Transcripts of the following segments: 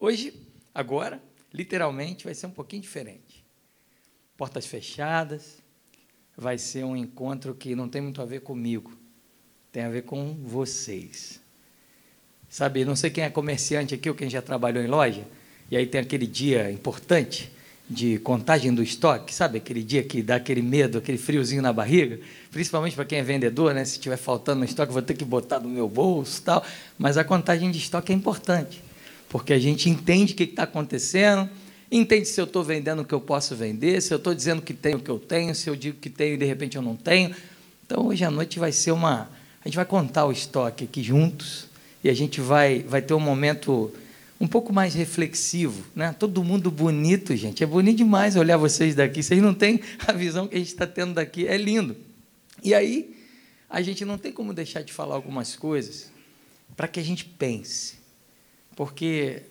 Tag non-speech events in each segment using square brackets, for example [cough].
Hoje, agora, literalmente, vai ser um pouquinho diferente. Portas fechadas, vai ser um encontro que não tem muito a ver comigo, tem a ver com vocês. Sabe, não sei quem é comerciante aqui ou quem já trabalhou em loja, e aí tem aquele dia importante de contagem do estoque, sabe? Aquele dia que dá aquele medo, aquele friozinho na barriga, principalmente para quem é vendedor, né? Se estiver faltando no estoque, vou ter que botar no meu bolso tal. Mas a contagem de estoque é importante, porque a gente entende o que está acontecendo, entende se eu estou vendendo o que eu posso vender, se eu estou dizendo que tenho o que eu tenho, se eu digo que tenho e de repente eu não tenho. Então hoje à noite vai ser uma. A gente vai contar o estoque aqui juntos e a gente vai, vai ter um momento um pouco mais reflexivo, né? Todo mundo bonito, gente. É bonito demais olhar vocês daqui. Vocês não têm a visão que a gente está tendo daqui. É lindo. E aí, a gente não tem como deixar de falar algumas coisas para que a gente pense. Porque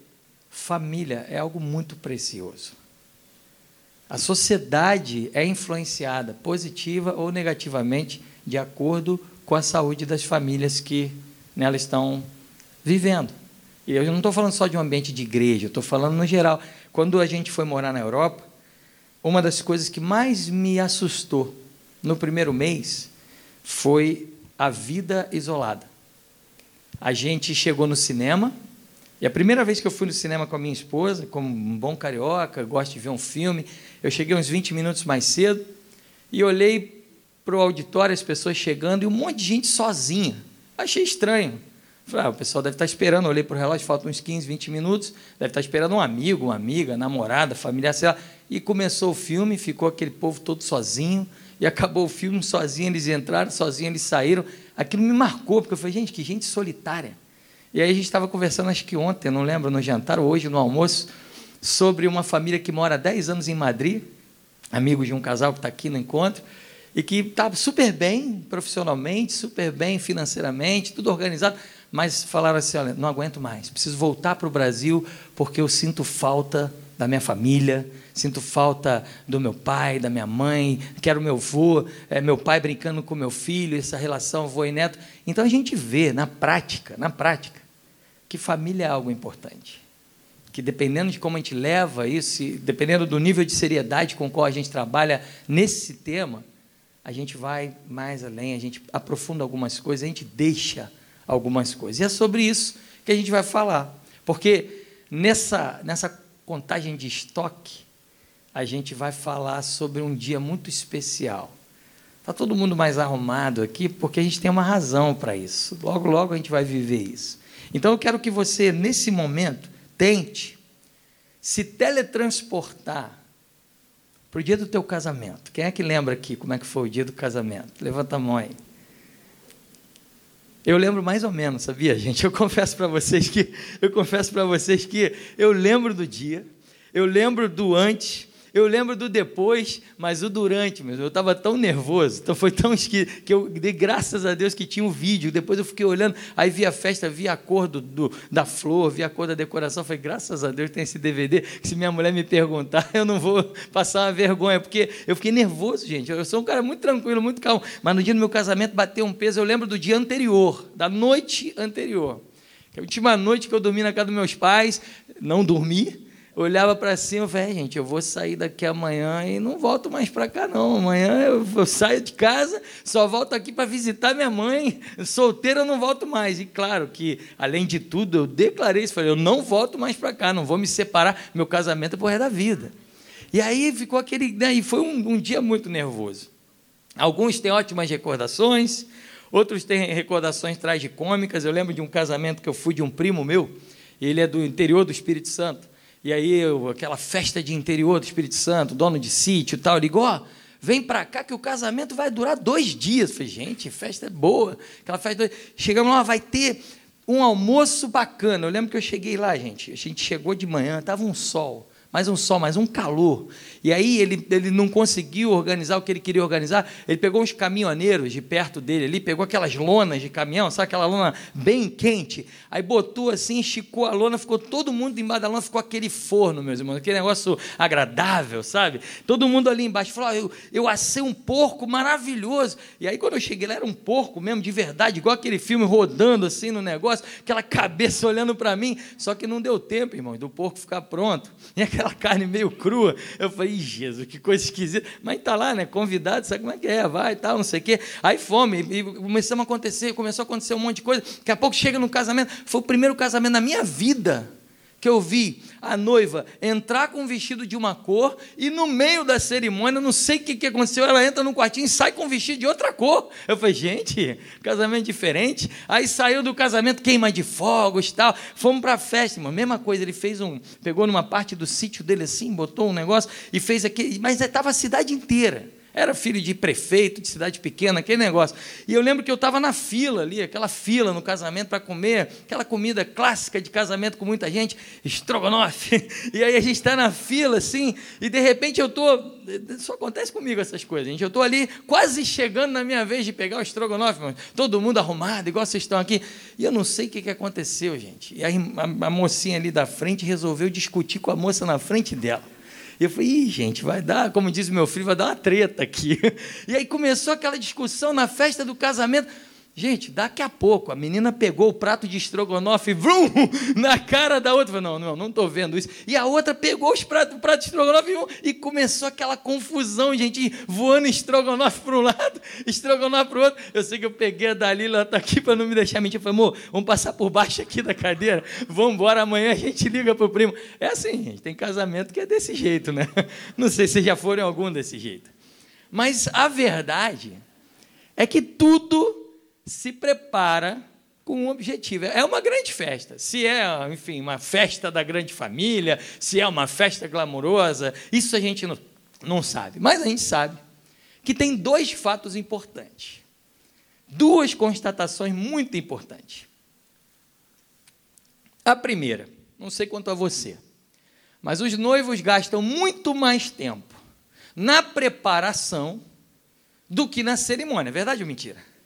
família é algo muito precioso. A sociedade é influenciada positiva ou negativamente de acordo com a saúde das famílias que nela estão vivendo. E eu não estou falando só de um ambiente de igreja, estou falando no geral. Quando a gente foi morar na Europa, uma das coisas que mais me assustou no primeiro mês foi a vida isolada. A gente chegou no cinema, e a primeira vez que eu fui no cinema com a minha esposa, como um bom carioca, gosto de ver um filme, eu cheguei uns 20 minutos mais cedo e olhei para o auditório, as pessoas chegando e um monte de gente sozinha. Achei estranho. Falei, ah, o pessoal deve estar esperando, olhei para o relógio, faltam uns 15, 20 minutos, deve estar esperando um amigo, uma amiga, namorada, familiar, sei lá. E começou o filme, ficou aquele povo todo sozinho, e acabou o filme sozinho, eles entraram, sozinho eles saíram. Aquilo me marcou, porque eu falei, gente, que gente solitária. E aí a gente estava conversando, acho que ontem, não lembro, no jantar, ou hoje no almoço, sobre uma família que mora há 10 anos em Madrid, amigos de um casal que está aqui no encontro, e que está super bem profissionalmente, super bem financeiramente, tudo organizado, mas falaram assim: olha, não aguento mais, preciso voltar para o Brasil porque eu sinto falta da minha família, sinto falta do meu pai, da minha mãe, quero meu avô, é, meu pai brincando com meu filho, essa relação avô e neto. Então a gente vê na prática, na prática, que família é algo importante. Que dependendo de como a gente leva isso, dependendo do nível de seriedade com qual a gente trabalha nesse tema, a gente vai mais além, a gente aprofunda algumas coisas, a gente deixa algumas coisas. E é sobre isso que a gente vai falar. Porque nessa, nessa contagem de estoque, a gente vai falar sobre um dia muito especial. Está todo mundo mais arrumado aqui porque a gente tem uma razão para isso. Logo, logo a gente vai viver isso. Então eu quero que você, nesse momento, tente se teletransportar para o dia do teu casamento. Quem é que lembra aqui como é que foi o dia do casamento? Levanta a mão aí. Eu lembro mais ou menos, sabia, gente? Eu confesso para vocês que eu confesso para vocês que eu lembro do dia, eu lembro do antes, eu lembro do depois, mas o durante, mesmo, eu estava tão nervoso, então foi tão esquisito, que eu dei graças a Deus que tinha um vídeo. Depois eu fiquei olhando, aí vi a festa, vi a cor do, do da flor, vi a cor da decoração. Falei, graças a Deus tem esse DVD, que se minha mulher me perguntar, [laughs] eu não vou passar uma vergonha, porque eu fiquei nervoso, gente. Eu sou um cara muito tranquilo, muito calmo, mas no dia do meu casamento bateu um peso. Eu lembro do dia anterior, da noite anterior. A última noite que eu dormi na casa dos meus pais, não dormi, olhava para cima e falei, é, gente, eu vou sair daqui amanhã e não volto mais para cá, não. Amanhã eu, eu, saio de casa, só volto aqui para visitar minha mãe. Solteira eu não volto mais. E claro que, além de tudo, eu declarei isso, falei, eu não volto mais para cá, não vou me separar, meu casamento é por da vida. E aí ficou aquele. Né, e foi um, um dia muito nervoso. Alguns têm ótimas recordações, outros têm recordações tragicômicas. Eu lembro de um casamento que eu fui de um primo meu, ele é do interior do Espírito Santo. E aí, eu, aquela festa de interior do Espírito Santo, dono de sítio e tal, ligou, ó, vem para cá que o casamento vai durar dois dias. Eu falei, gente, festa é boa. Aquela festa. Chegamos lá, vai ter um almoço bacana. Eu lembro que eu cheguei lá, gente. A gente chegou de manhã, estava um sol mais um sol, mais um calor. E aí ele, ele não conseguiu organizar o que ele queria organizar. Ele pegou uns caminhoneiros de perto dele ali, pegou aquelas lonas de caminhão, sabe aquela lona bem quente? Aí botou assim, esticou a lona, ficou todo mundo embaixo da lona, ficou aquele forno, meus irmãos, aquele negócio agradável, sabe? Todo mundo ali embaixo falou: ah, eu, eu assei um porco maravilhoso. E aí quando eu cheguei lá, era um porco mesmo, de verdade, igual aquele filme rodando assim no negócio, aquela cabeça olhando para mim. Só que não deu tempo, irmão, do porco ficar pronto. [laughs] E aquela carne meio crua. Eu falei, Jesus, que coisa esquisita. Mas está lá, né? Convidado, sabe como é que é? Vai tal, não sei o quê. Aí fome, e começamos a acontecer, começou a acontecer um monte de coisa. Daqui a pouco chega no casamento. Foi o primeiro casamento na minha vida que eu vi a noiva entrar com um vestido de uma cor e no meio da cerimônia, não sei o que, que aconteceu, ela entra no quartinho e sai com um vestido de outra cor. Eu falei, gente, casamento diferente. Aí saiu do casamento, queima de fogos tal. Fomos para a festa, irmão. Mesma coisa, ele fez um. Pegou numa parte do sítio dele assim, botou um negócio e fez aquele. Mas estava a cidade inteira. Era filho de prefeito, de cidade pequena, aquele negócio. E eu lembro que eu estava na fila ali, aquela fila no casamento para comer, aquela comida clássica de casamento com muita gente, estrogonofe. [laughs] E aí a gente está na fila assim, e de repente eu estou. Só acontece comigo essas coisas, gente. Eu estou ali quase chegando na minha vez de pegar o estrogonofe, todo mundo arrumado, igual vocês estão aqui. E eu não sei o que, que aconteceu, gente. E aí a, a mocinha ali da frente resolveu discutir com a moça na frente dela. E eu falei, Ih, gente, vai dar, como diz meu filho, vai dar uma treta aqui. [laughs] E aí começou aquela discussão na festa do casamento. Gente, daqui a pouco a menina pegou o prato de estrogonofe vrum, na cara da outra. Não, não, não estou vendo isso. E a outra pegou os pratos, o prato de estrogonofe vrum, e começou aquela confusão, gente, voando estrogonofe para um lado, estrogonofe para o outro. Eu sei que eu peguei a Dalila, ela está aqui para não me deixar mentir. Eu falei, amor, vamos passar por baixo aqui da cadeira, vamos embora, amanhã a gente liga para o primo. É assim, gente, tem casamento que é desse jeito, né? [laughs] Não sei se já foram algum desse jeito. Mas a verdade é que tudo se prepara com um objetivo. É uma grande festa. Se é, enfim, uma festa da grande família, se é uma festa glamourosa, isso a gente não, não sabe. Mas a gente sabe que tem dois fatos importantes. Duas constatações muito importantes. A primeira, não sei quanto a você, mas os noivos gastam muito mais tempo na preparação do que na cerimônia. É verdade ou mentira?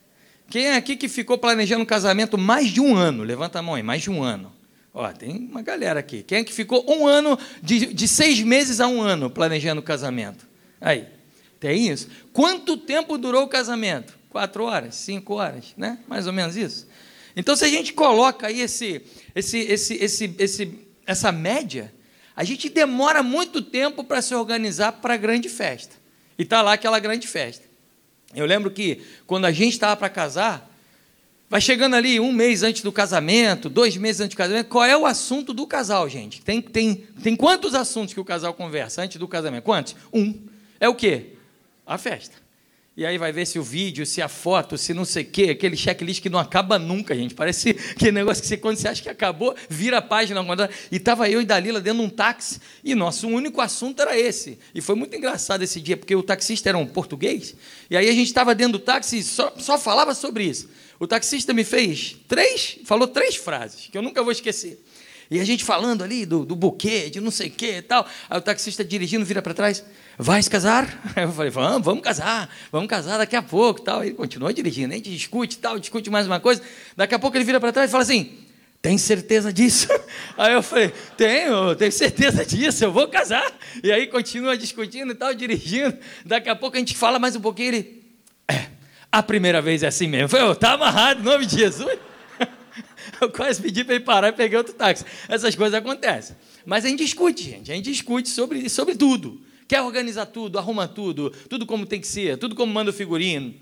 Quem é aqui que ficou planejando um casamento mais de um ano? Levanta a mão aí, mais de um ano. Ó, tem uma galera aqui. Quem é que ficou um ano, de, de seis meses a um ano, planejando o casamento? Aí, tem isso? Quanto tempo durou o casamento? Quatro horas, cinco horas, né? Mais ou menos isso. Então, se a gente coloca aí esse, esse, esse, esse, esse, essa média, a gente demora muito tempo para se organizar para a grande festa. E está lá aquela grande festa. Eu lembro que quando a gente estava para casar, vai chegando ali um mês antes do casamento, dois meses antes do casamento, qual é o assunto do casal, gente? Tem, tem, tem quantos assuntos que o casal conversa antes do casamento? Quantos? Um. É o quê? A festa. E aí vai ver se o vídeo, se a foto, se não sei o quê, aquele checklist que não acaba nunca, gente. Parece [laughs] aquele negócio que você, quando você acha que acabou, vira a página. E estava eu e Dalila dentro de um táxi, e nosso único assunto era esse. E foi muito engraçado esse dia, porque o taxista era um português, e aí a gente estava dentro do táxi e só, só falava sobre isso. O taxista me fez três, falou três frases, que eu nunca vou esquecer. E a gente falando ali do, do buquê, de não sei o quê e tal. Aí o taxista dirigindo, vira para trás. Vai se casar? [laughs] Eu falei, vamos, vamos casar, vamos casar daqui a pouco tal. Ele continua dirigindo, a gente discute tal, discute mais uma coisa. Daqui a pouco ele vira para trás e fala assim: tem certeza disso? [laughs] Aí eu falei, tenho, tenho certeza disso, eu vou casar. E aí continua discutindo e tal, dirigindo. Daqui a pouco a gente fala mais um pouquinho, ele, é, a primeira vez é assim mesmo. Eu falei, tá amarrado, em nome de Jesus. [laughs] Eu quase pedi para ele parar e peguei outro táxi. Essas coisas acontecem. Mas a gente discute, gente. A gente discute sobre, sobre tudo. Quer organizar tudo, arruma tudo, tudo como tem que ser, tudo como manda o figurino.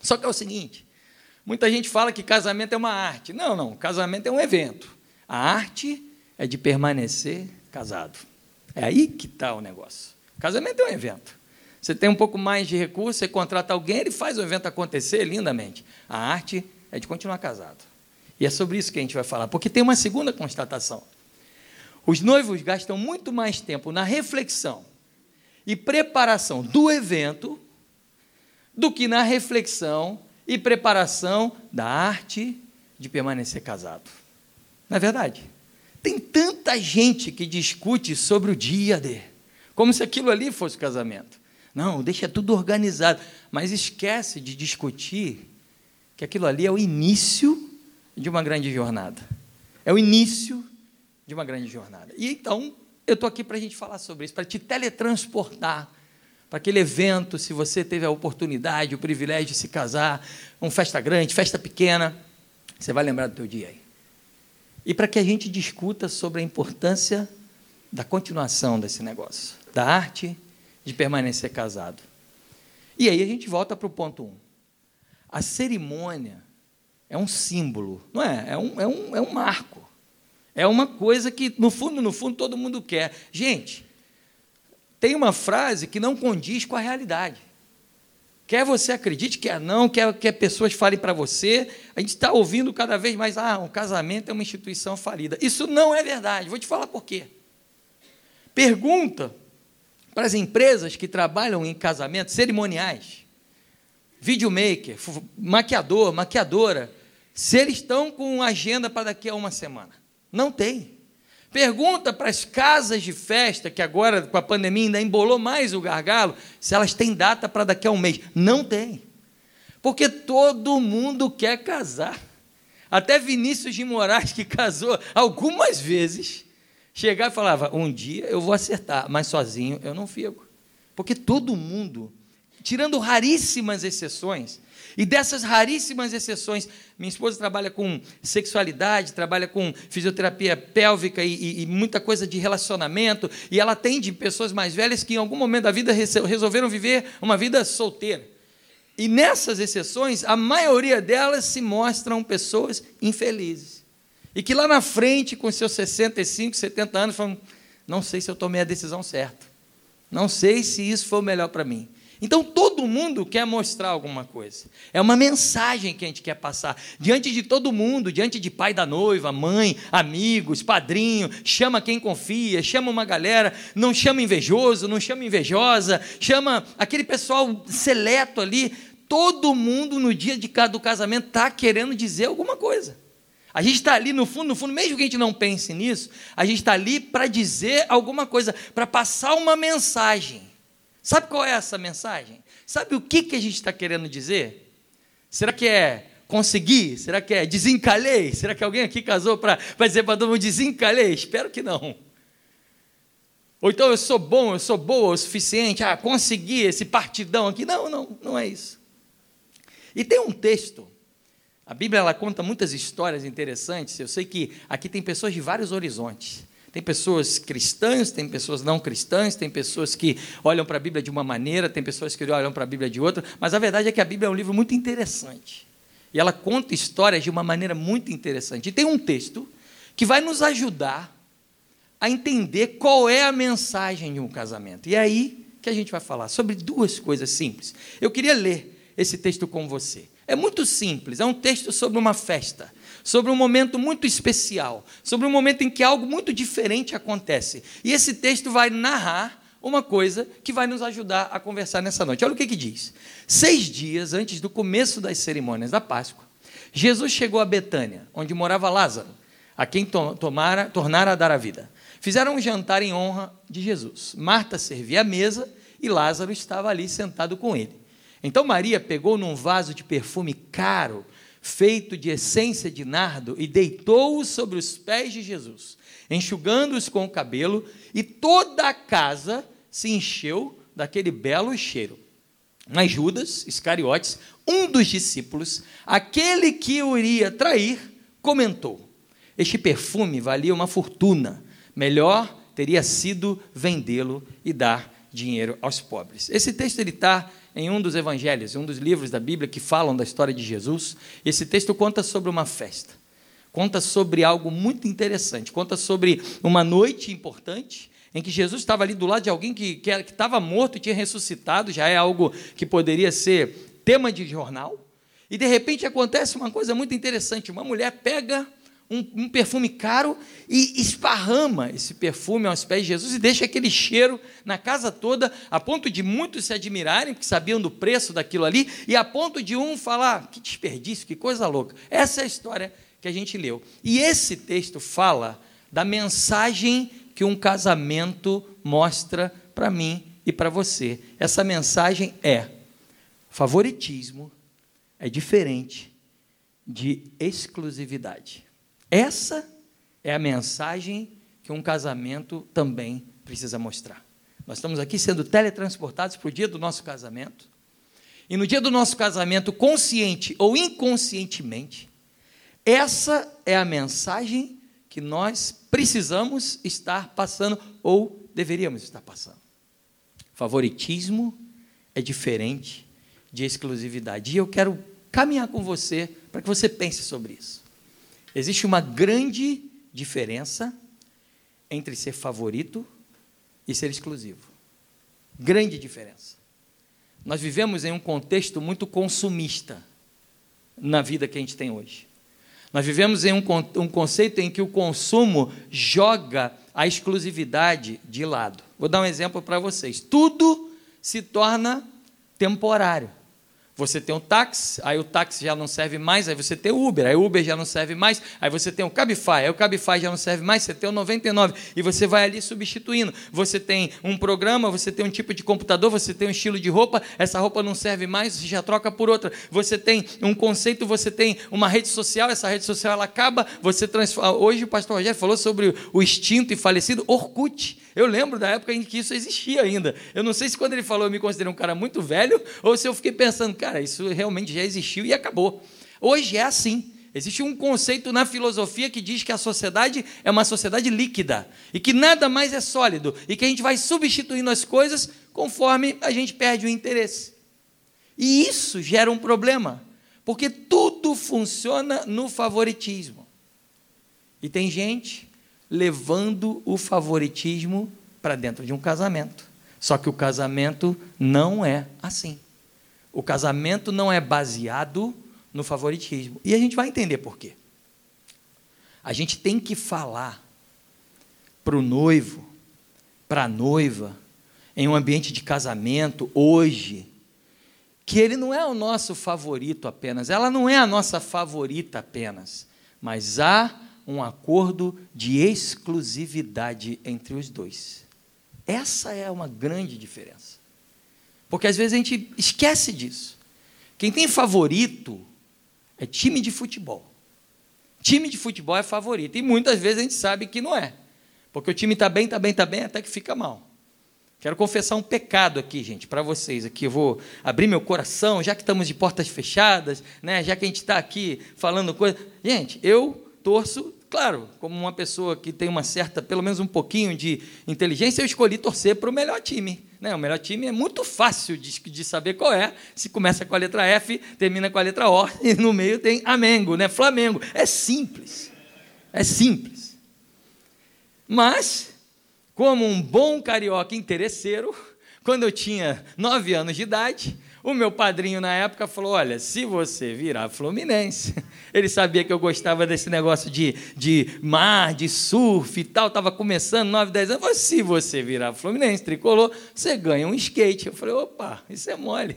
Só que é o seguinte: muita gente fala que casamento é uma arte. Não, não. Casamento é um evento. A arte é de permanecer casado. É aí que está o negócio. Casamento é um evento. Você tem um pouco mais de recurso, você contrata alguém, ele faz o evento acontecer lindamente. A arte é de continuar casado. E é sobre isso que a gente vai falar, porque tem uma segunda constatação. Os noivos gastam muito mais tempo na reflexão e preparação do evento do que na reflexão e preparação da arte de permanecer casado. Não é verdade? Tem tanta gente que discute sobre o dia de, como se aquilo ali fosse casamento. Não, deixa tudo organizado, mas esquece de discutir que aquilo ali é o início de uma grande jornada. É o início de uma grande jornada. E então, eu estou aqui para a gente falar sobre isso, para te teletransportar para aquele evento, se você teve a oportunidade, o privilégio de se casar, uma festa grande, festa pequena, você vai lembrar do teu dia aí. E para que a gente discuta sobre a importância da continuação desse negócio, da arte de permanecer casado. E aí a gente volta para o ponto 1. Um. A cerimônia é um símbolo, não é? É um, é, um, é um marco. É uma coisa que, no fundo, no fundo, todo mundo quer. Gente, tem uma frase que não condiz com a realidade. Quer você acredite, quer não, quer que pessoas falem para você, a gente está ouvindo cada vez mais, ah, um casamento é uma instituição falida. Isso não é verdade. Vou te falar por quê. Pergunta para as empresas que trabalham em casamentos cerimoniais, videomaker, maquiador, maquiadora, se eles estão com agenda para daqui a uma semana. Não tem. Pergunta para as casas de festa, que agora com a pandemia ainda embolou mais o gargalo, se elas têm data para daqui a um mês. Não tem. Porque todo mundo quer casar. Até Vinícius de Moraes, que casou algumas vezes, chegava e falava: Um dia eu vou acertar, mas sozinho eu não fico. Porque todo mundo, tirando raríssimas exceções, e dessas raríssimas exceções, minha esposa trabalha com sexualidade, trabalha com fisioterapia pélvica e, e, e, muita coisa de relacionamento, e ela atende pessoas mais velhas que em algum momento da vida resolveram viver uma vida solteira. E nessas exceções, a maioria delas se mostram pessoas infelizes. E que lá na frente, com seus 65, 70 anos, falam: não sei se eu tomei a decisão certa. Não sei se isso foi o melhor para mim. Então todo mundo quer mostrar alguma coisa. É uma mensagem que a gente quer passar diante de todo mundo, diante de pai da noiva, mãe, amigos, padrinho, chama quem confia, chama uma galera, não chama invejoso, não chama invejosa, chama aquele pessoal seleto ali. Todo mundo no dia de, do casamento está querendo dizer alguma coisa. A gente está ali no fundo, no fundo, mesmo que a gente não pense nisso, a gente está ali para dizer alguma coisa, para passar uma mensagem. Sabe qual é essa mensagem? Sabe o que, que a gente está querendo dizer? Será que é conseguir? Será que é desencalhei? Será que alguém aqui casou para dizer para todo mundo desencalhei? Espero que não. Ou então eu sou bom, eu sou boa o suficiente, ah, consegui esse partidão aqui. Não, não, não é isso. E tem um texto, a Bíblia ela conta muitas histórias interessantes, eu sei que aqui tem pessoas de vários horizontes. Tem pessoas cristãs, tem pessoas não cristãs, tem pessoas que olham para a Bíblia de uma maneira, tem pessoas que olham para a Bíblia de outra, mas a verdade é que a Bíblia é um livro muito interessante. E ela conta histórias de uma maneira muito interessante. E tem um texto que vai nos ajudar a entender qual é a mensagem de um casamento. E é aí que a gente vai falar sobre duas coisas simples. Eu queria ler esse texto com você. É muito simples, é um texto sobre uma festa sobre um momento muito especial, sobre um momento em que algo muito diferente acontece. E esse texto vai narrar uma coisa que vai nos ajudar a conversar nessa noite. Olha o que, que diz. Seis dias antes do começo das cerimônias da Páscoa, Jesus chegou a Betânia, onde morava Lázaro, a quem tomara, tornara a dar a vida. Fizeram um jantar em honra de Jesus. Marta servia a mesa e Lázaro estava ali sentado com ele. Então Maria pegou num vaso de perfume caro feito de essência de nardo, e deitou-o sobre os pés de Jesus, enxugando-os com o cabelo, e toda a casa se encheu daquele belo cheiro. Mas Judas Iscariotes, um dos discípulos, aquele que o iria trair, comentou: Este perfume valia uma fortuna, melhor teria sido vendê-lo e dar dinheiro aos pobres. Esse texto ele está em um dos evangelhos, um dos livros da Bíblia que falam da história de Jesus. Esse texto conta sobre uma festa, conta sobre algo muito interessante, conta sobre uma noite importante em que Jesus estava ali do lado de alguém que, que, que estava morto e tinha ressuscitado, já é algo que poderia ser tema de jornal. E de repente acontece uma coisa muito interessante: uma mulher pega um, um, perfume caro e esparrama esse perfume aos pés de Jesus e deixa aquele cheiro na casa toda, a ponto de muitos se admirarem, porque sabiam do preço daquilo ali, e a ponto de um falar: que desperdício, que coisa louca. Essa é a história que a gente leu. E esse texto fala da mensagem que um casamento mostra para mim e para você. Essa mensagem é: favoritismo é diferente de exclusividade. Essa é a mensagem que um casamento também precisa mostrar. Nós estamos aqui sendo teletransportados para o dia do nosso casamento. E no dia do nosso casamento, consciente ou inconscientemente, essa é a mensagem que nós precisamos estar passando ou deveríamos estar passando. Favoritismo é diferente de exclusividade. E eu quero caminhar com você para que você pense sobre isso. Existe uma grande diferença entre ser favorito e ser exclusivo. Grande diferença. Nós vivemos em um contexto muito consumista na vida que a gente tem hoje. Nós vivemos em um, um conceito em que o consumo joga a exclusividade de lado. Vou dar um exemplo para vocês. Tudo se torna temporário. Você tem um táxi, aí o táxi já não serve mais, aí você tem o Uber, aí o Uber já não serve mais, aí você tem o Cabify, aí o Cabify já não serve mais, você tem o 99, e você vai ali substituindo. Você tem um programa, você tem um tipo de computador, você tem um estilo de roupa, essa roupa não serve mais, você já troca por outra. Você tem um conceito, você tem uma rede social, essa rede social ela acaba, você transforma. Hoje o pastor Rogério falou sobre o extinto e falecido Orkut. Eu lembro da época em que isso existia ainda. Eu não sei se quando ele falou eu me considerei um cara muito velho, ou se eu fiquei pensando, cara, isso realmente já existiu e acabou. Hoje é assim. Existe um conceito na filosofia que diz que a sociedade é uma sociedade líquida e que nada mais é sólido e que a gente vai substituindo as coisas conforme a gente perde o interesse. E isso gera um problema, porque tudo funciona no favoritismo. E tem gente levando o favoritismo para dentro de um casamento. Só que o casamento não é assim. O casamento não é baseado no favoritismo. E a gente vai entender por quê. A gente tem que falar para o noivo, para a noiva, em um ambiente de casamento, hoje, que ele não é o nosso favorito apenas, ela não é a nossa favorita apenas, mas há um acordo de exclusividade entre os dois. Essa é uma grande diferença. Porque às vezes a gente esquece disso. Quem tem favorito é time de futebol. Time de futebol é favorito. E muitas vezes a gente sabe que não é. Porque o time está bem, está bem, está bem, até que fica mal. Quero confessar um pecado aqui, gente, para vocês. Aqui eu vou abrir meu coração, já que estamos de portas fechadas, né? já que a gente está aqui falando coisa. Gente, eu torço Claro, como uma pessoa que tem uma certa, pelo menos um pouquinho de inteligência, eu escolhi torcer para o melhor time. Né? O melhor time é muito fácil de, de, saber qual é. Se começa com a letra F, termina com a letra O, [laughs] e no meio tem Amengo, né? Flamengo. É simples. É simples. Mas, como um bom carioca interesseiro, quando eu tinha nove anos de idade, o meu padrinho na época falou: Olha, se você virar Fluminense, [laughs] ele sabia que eu gostava desse negócio de, de mar, de surf e tal, estava começando, 9, 10 anos. Falou, se você virar Fluminense, tricolor, você ganha um skate. Eu falei: opa, isso é mole.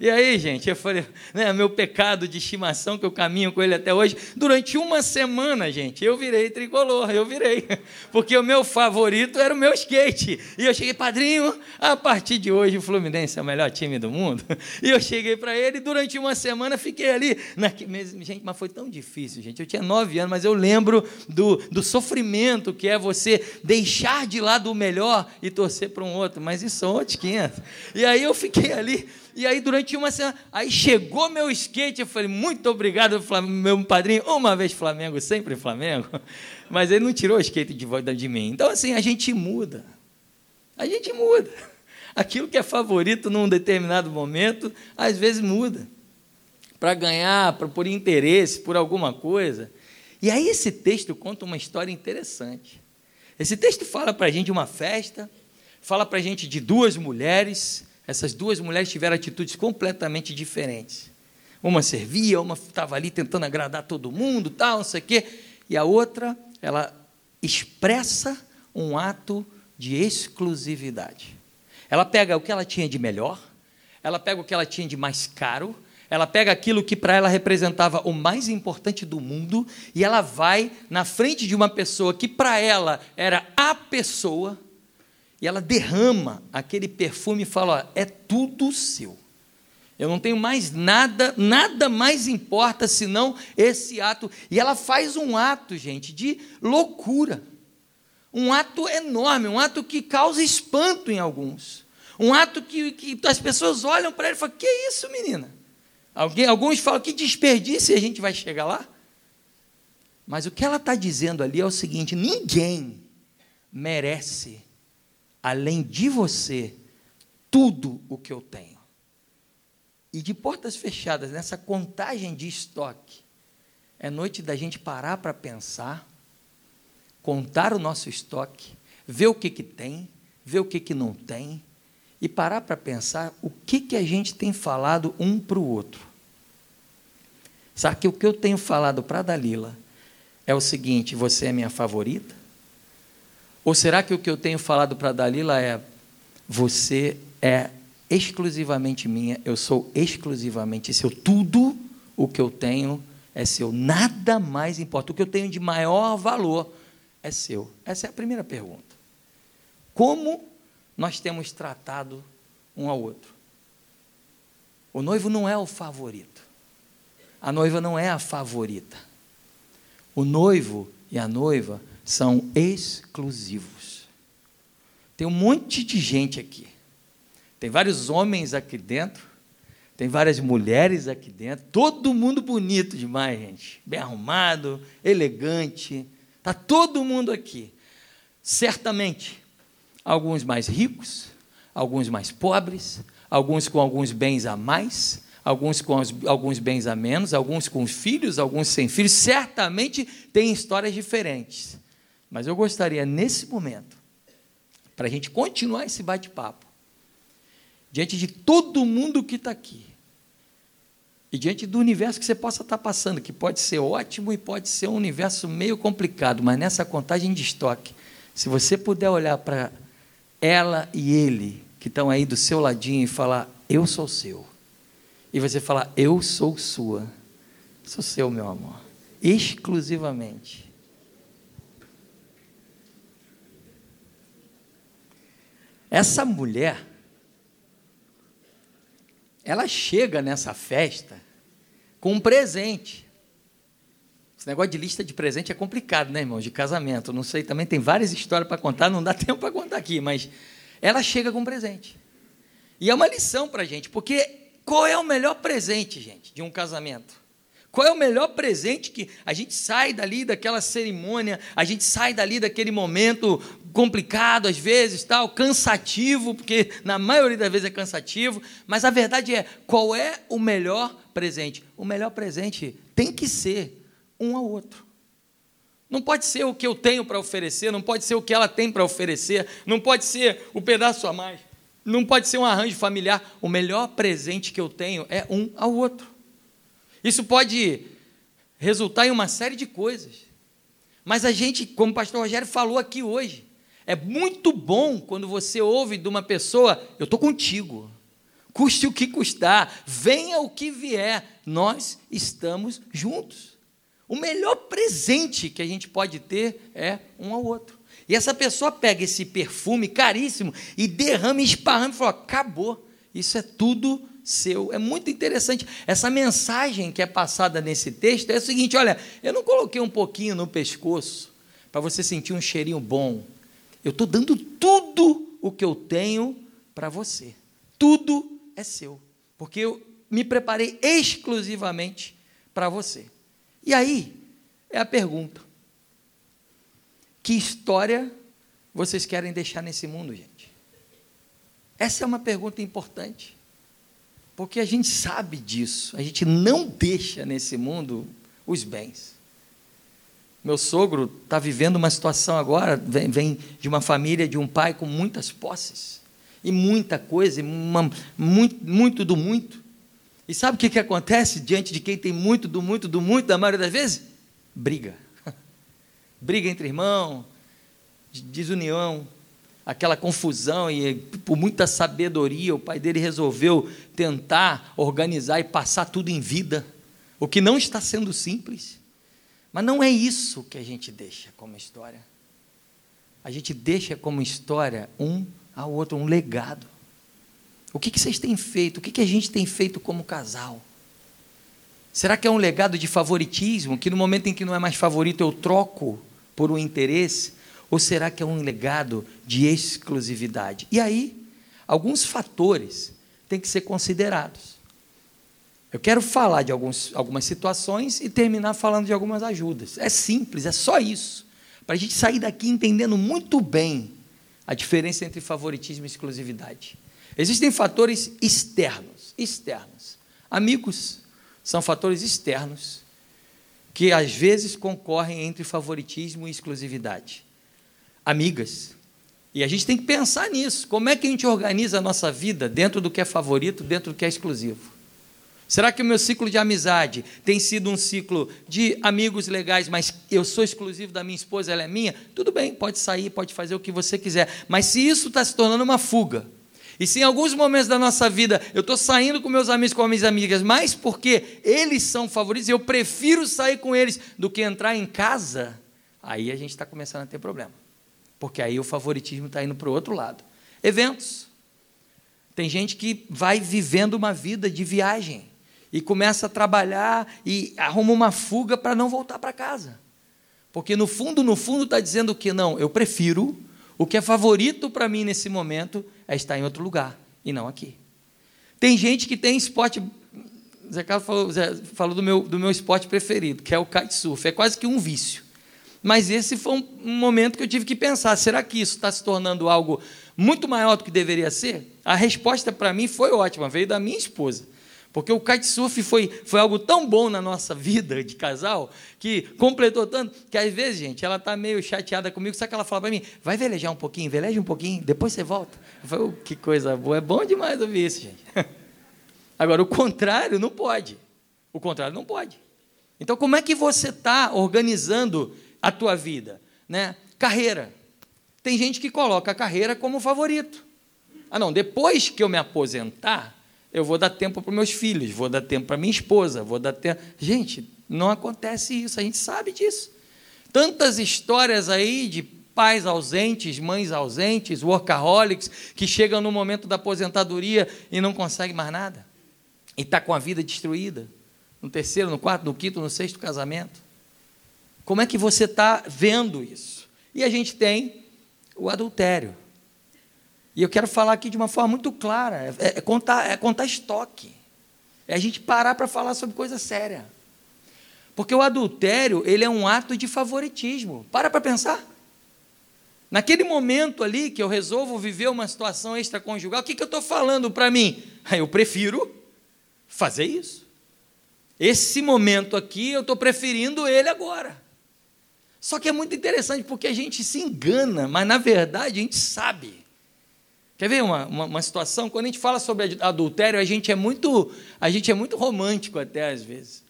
E aí, gente, eu falei, né, meu pecado de estimação, que eu caminho com ele até hoje, durante uma semana, gente, eu virei tricolor, eu virei. [laughs] Porque o meu favorito era o meu skate. E eu cheguei, padrinho, a partir de hoje o Fluminense é o melhor time do mundo. [laughs] E eu cheguei para ele e durante uma semana fiquei ali. Gente, mas foi tão difícil, gente. Eu tinha nove anos, mas eu lembro do, do sofrimento que é você deixar de lado o melhor e torcer para um outro. Mas isso são outros 500. E aí eu fiquei ali e aí, durante uma semana, aí chegou meu skate. Eu falei, muito obrigado, meu padrinho. Uma vez Flamengo, sempre Flamengo. [laughs] Mas ele não tirou o skate de volta de mim. Então, assim, a gente muda. A gente muda. [laughs] Aquilo que é favorito num determinado momento, às vezes muda. Para ganhar, para por interesse, por alguma coisa. E aí, esse texto conta uma história interessante. Esse texto fala para a gente de uma festa, fala para a gente de duas mulheres essas duas mulheres tiveram atitudes completamente diferentes. Uma servia, uma estava ali tentando agradar todo mundo, tal, não sei o quê. E a outra, ela expressa um ato de exclusividade. Ela pega o que ela tinha de melhor, ela pega o que ela tinha de mais caro, Ela pega aquilo que para ela representava o mais importante do mundo e ela vai na frente de uma pessoa que para ela era a pessoa e ela derrama aquele perfume e fala: ó, é tudo seu. Eu não tenho mais nada, nada mais importa senão esse ato. E ela faz um ato, gente, de loucura. Um ato enorme, um ato que causa espanto em alguns. Um ato que, que as pessoas olham para ele e falam: Que isso, menina? Alguém, alguns falam: Que desperdício, a gente vai chegar lá? Mas o que ela está dizendo ali é o seguinte: ninguém merece, além de você, tudo o que eu tenho. E de portas fechadas, nessa contagem de estoque, é noite da gente parar para pensar, contar o nosso estoque, ver o que, que tem, ver o que, que não tem, e parar para pensar o que, que a gente tem falado um para o outro. Sabe que o que eu tenho falado para a Dalila é o seguinte: você é minha favorita? Ou será que o que eu tenho falado para Dalila é você é exclusivamente minha, eu sou exclusivamente seu, tudo o que eu tenho é seu, nada mais importa. O que eu tenho de maior valor é seu. Essa é a primeira pergunta. Como nós temos tratado um ao outro? O noivo não é o favorito. A noiva não é a favorita. O noivo e a noiva são exclusivos. Tem um monte de gente aqui tem vários homens aqui dentro, tem várias mulheres aqui dentro, todo mundo bonito demais, gente. Bem arrumado, elegante. Está todo mundo aqui. Certamente, alguns mais ricos, alguns mais pobres, alguns com alguns bens a mais, alguns com alguns bens a menos, alguns com filhos, alguns sem filhos. Certamente tem histórias diferentes. Mas eu gostaria, nesse momento, para a gente continuar esse bate-papo, diante de todo mundo que está aqui, e diante do universo que você possa estar tá passando, que pode ser ótimo e pode ser um universo meio complicado, mas nessa contagem de estoque, se você puder olhar para ela e ele, que estão aí do seu ladinho, e falar: Eu sou seu, e você falar: Eu sou sua, sou seu, meu amor, exclusivamente. Essa mulher, ela chega nessa festa com um presente. Esse negócio de lista de presente é complicado, né, irmão? De casamento. Não sei, também tem várias histórias para contar, não dá [laughs] tempo para contar aqui, mas ela chega com um presente. E é uma lição para a gente, porque qual é o melhor presente, gente, de um casamento? Qual é o melhor presente que a gente sai dali daquela cerimônia, a gente sai dali daquele momento complicado às vezes, tal, cansativo, porque na maioria das vezes é cansativo, mas a verdade é, qual é o melhor presente? O melhor presente tem que ser um ao outro. Não pode ser o que eu tenho para oferecer, não pode ser o que ela tem para oferecer, não pode ser o pedaço a mais, não pode ser um arranjo familiar. O melhor presente que eu tenho é um ao outro. Isso pode resultar em uma série de coisas. Mas a gente, como o pastor Rogério falou aqui hoje, é muito bom quando você ouve de uma pessoa: Eu estou contigo, custe o que custar, venha o que vier, nós estamos juntos. O melhor presente que a gente pode ter é um ao outro. E essa pessoa pega esse perfume caríssimo e derrama, esparrama e fala: acabou, isso é tudo seu. É muito interessante. Essa mensagem que é passada nesse texto é o seguinte: olha, eu não coloquei um pouquinho no pescoço para você sentir um cheirinho bom. Eu estou dando tudo o que eu tenho para você. Tudo é seu. Porque eu me preparei exclusivamente para você. E aí é a pergunta: que história vocês querem deixar nesse mundo, gente? Essa é uma pergunta importante. Porque a gente sabe disso. A gente não deixa nesse mundo os bens. Meu sogro está vivendo uma situação agora, vem, vem, de uma família, de um pai com muitas posses, e muita coisa, e uma, muito, muito do muito. E sabe o que, que acontece diante de quem tem muito do muito do muito, da maioria das vezes? Briga. [laughs] Briga entre irmãos, desunião. Aquela confusão e por muita sabedoria o pai dele resolveu tentar organizar e passar tudo em vida, o que não está sendo simples. Mas não é isso que a gente deixa como história. A gente deixa como história um ao outro um legado. O que, vocês têm feito? O que a gente tem feito como casal? Será que é um legado de favoritismo, que no momento em que não é mais favorito eu troco por um interesse? Ou será que é um legado de exclusividade? E aí, alguns fatores têm que ser considerados. Eu quero falar de alguns, algumas situações e terminar falando de algumas ajudas. É simples, é só isso. Para a gente sair daqui entendendo muito bem a diferença entre favoritismo e exclusividade. Existem fatores externos, externos. Amigos são fatores externos que às vezes concorrem entre favoritismo e exclusividade amigas. E a gente tem que pensar nisso. Como é que a gente organiza a nossa vida dentro do que é favorito, dentro do que é exclusivo? Será que o meu ciclo de amizade tem sido um ciclo de amigos legais, mas eu sou exclusivo da minha esposa, ela é minha? Tudo bem, pode sair, pode fazer o que você quiser. Mas se isso está se tornando uma fuga, e se em alguns momentos da nossa vida eu estou saindo com meus amigos, com minhas amigas, mais porque eles são favoritos, eu prefiro sair com eles do que entrar em casa, aí a gente está começando a ter problema porque aí o favoritismo está indo para o outro lado. Eventos. Tem gente que vai vivendo uma vida de viagem e começa a trabalhar e arruma uma fuga para não voltar para casa. Porque no fundo, no fundo, está dizendo que não, eu prefiro, o que é favorito para mim nesse momento é estar em outro lugar e não aqui. Tem gente que tem esporte. Zé Carlos falou, Zé, falou do, meu, do meu esporte preferido, que é o kitesurf. É quase que um vício. Mas esse foi um, momento que eu tive que pensar: será que isso está se tornando algo muito maior do que deveria ser? A resposta para mim foi ótima, veio da minha esposa. Porque o kitesurf foi, foi algo tão bom na nossa vida de casal, que completou tanto, que às vezes, gente, ela está meio chateada comigo, sabe que ela fala para mim, vai velejar um pouquinho, veleja um pouquinho, depois você volta. Eu falei, oh, que coisa boa, é bom demais ouvir isso, gente. [laughs] Agora, o contrário não pode. O contrário não pode. Então, como é que você está organizando a tua vida? Né? Carreira. Tem gente que coloca a carreira como favorito. Ah, não, depois que eu me aposentar, eu vou dar tempo para meus filhos, vou dar tempo para minha esposa, vou dar tempo. Gente, não acontece isso, a gente sabe disso. Tantas histórias aí de pais ausentes, mães ausentes, workaholics, que chegam no momento da aposentadoria e não conseguem mais nada. E está com a vida destruída. No terceiro, no quarto, no quinto, no sexto casamento. Como é que você está vendo isso? E a gente tem o adultério. E eu quero falar aqui de uma forma muito clara: é, é contar, é contar estoque. É a gente parar para falar sobre coisa séria. Porque o adultério, ele é um ato de favoritismo. Para para pensar. Naquele momento ali que eu resolvo viver uma situação extraconjugal, o que, que eu estou falando para mim? Eu prefiro fazer isso. Esse momento aqui, eu estou preferindo ele agora. Só que é muito interessante porque a gente se engana, mas na verdade a gente sabe. Quer ver uma, uma, uma, situação? Quando a gente fala sobre adultério, a gente é muito, a gente é muito romântico até às vezes.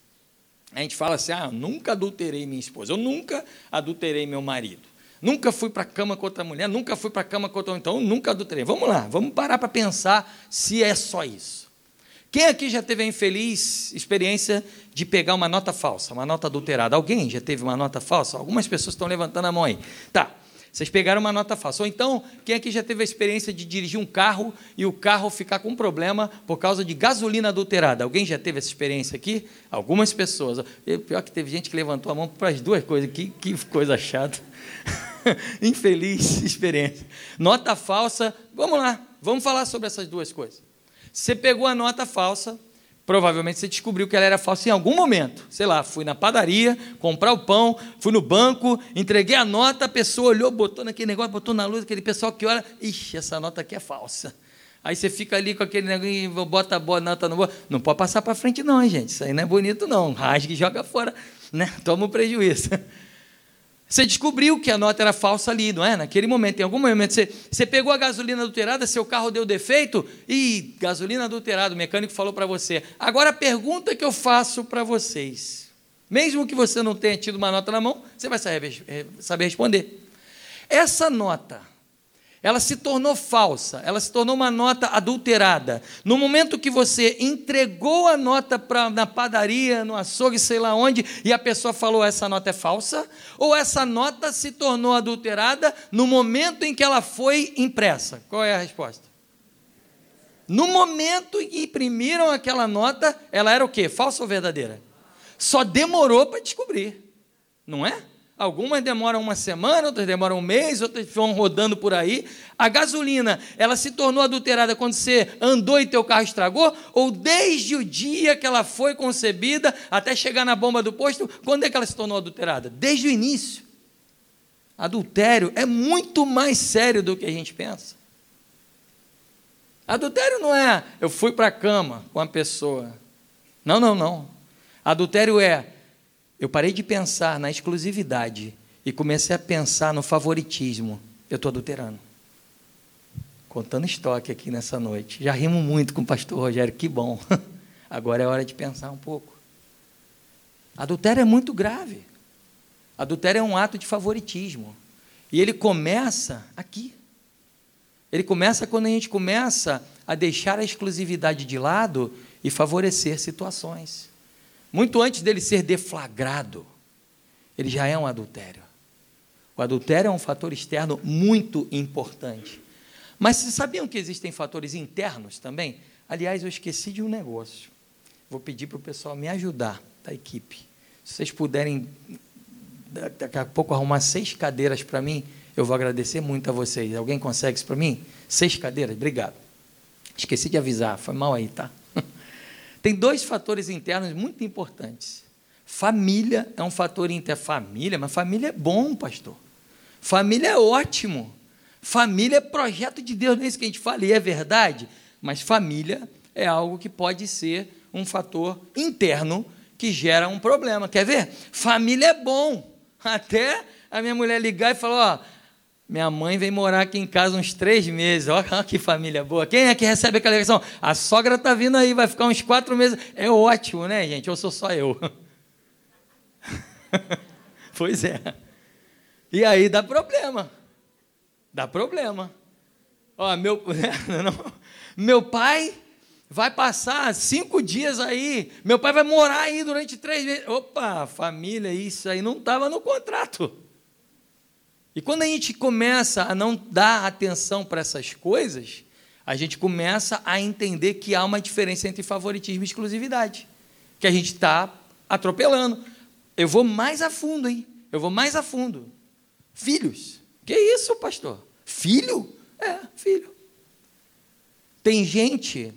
A gente fala assim: ah, nunca adulterei minha esposa, eu nunca adulterei meu marido. Nunca fui para a cama com outra mulher, nunca fui para a cama com outra, então nunca adulterei. Vamos lá, vamos parar para pensar se é só isso. Quem aqui já teve a infeliz experiência de pegar uma nota falsa, uma nota adulterada? Alguém já teve uma nota falsa? Algumas pessoas estão levantando a mão aí. Tá. Vocês pegaram uma nota falsa. Ou então, quem aqui já teve a experiência de dirigir um carro e o carro ficar com problema por causa de gasolina adulterada? Alguém já teve essa experiência aqui? Algumas pessoas. Pior que teve gente que levantou a mão para as duas coisas. Que, que coisa chata. [laughs] Infeliz experiência. Nota falsa. Vamos lá, vamos falar sobre essas duas coisas. Você pegou a nota falsa, provavelmente você descobriu que ela era falsa em algum momento. Sei lá, fui na padaria, comprar o pão, fui no banco, entreguei a nota, a pessoa olhou, botou naquele negócio, botou na luz, aquele pessoal que olha, ixi, essa nota aqui é falsa. Aí você fica ali com aquele negócio, bota a boa nota no boa. Não pode passar para frente, não, gente. Isso aí não é bonito, não. Rasgue e joga fora. Né? Toma o um prejuízo. Você descobriu que a nota era falsa ali, não é? Naquele momento, em algum momento, você, você pegou a gasolina adulterada, seu carro deu defeito, e gasolina adulterada, o mecânico falou para você. Agora a pergunta que eu faço para vocês, mesmo que você não tenha tido uma nota na mão, você vai saber, eh, saber responder. Essa nota, ela se tornou falsa, ela se tornou uma nota adulterada. No momento que você entregou a nota pra, na padaria, no açougue, sei lá onde, e a pessoa falou essa nota é falsa, ou essa nota se tornou adulterada no momento em que ela foi impressa? Qual é a resposta? No momento em que imprimiram aquela nota, ela era o quê? Falsa ou verdadeira? Só demorou para descobrir, não é? Algumas demoram uma semana, outras demoram um mês, outras vão rodando por aí. A gasolina, ela se tornou adulterada quando você andou e teu carro estragou? Ou desde o dia que ela foi concebida até chegar na bomba do posto, quando é que ela se tornou adulterada? Desde o início. Adultério é muito mais sério do que a gente pensa. Adultério não é eu fui para a cama com a pessoa. Não, não, não. Adultério é eu parei de pensar na exclusividade e comecei a pensar no favoritismo. Eu estou adulterando. Contando estoque aqui nessa noite. Já rimo muito com o pastor Rogério, que bom. [laughs] Agora é hora de pensar um pouco. Adultério é muito grave. Adultério é um ato de favoritismo. E ele começa aqui. Ele começa quando a gente começa a deixar a exclusividade de lado e favorecer situações. Muito antes dele ser deflagrado, ele já é um adultério. O adultério é um fator externo muito importante. Mas vocês sabiam que existem fatores internos também? Aliás, eu esqueci de um negócio. Vou pedir para o pessoal me ajudar, da equipe. Se vocês puderem, daqui a pouco, arrumar seis cadeiras para mim, eu vou agradecer muito a vocês. Alguém consegue isso para mim? Seis cadeiras? Obrigado. Esqueci de avisar, foi mal aí, tá? Tem dois fatores internos muito importantes. Família é um fator interno. Família, mas família é bom, pastor. Família é ótimo. Família é projeto de Deus, não é isso que a gente fala, e é verdade. Mas família é algo que pode ser um fator interno que gera um problema. Quer ver? Família é bom. Até a minha mulher ligar e falar: Ó, minha mãe vem morar aqui em casa uns três meses. Olha [laughs] que família boa. Quem é que recebe aquela ligação? A sogra está vindo aí, vai ficar uns quatro meses. É ótimo, né, gente? Ou sou só eu? [laughs] pois é. E aí dá problema. Dá problema. Ó, meu, [laughs] meu pai vai passar cinco dias aí. Meu pai vai morar aí durante três meses. Opa, família, isso aí não estava no contrato. E quando a gente começa a não dar atenção para essas coisas, a gente começa a entender que há uma diferença entre favoritismo e exclusividade, que a gente está atropelando. Eu vou mais a fundo, hein? Eu vou mais a fundo. Filhos. Que isso, pastor? Filho? É, filho. Tem gente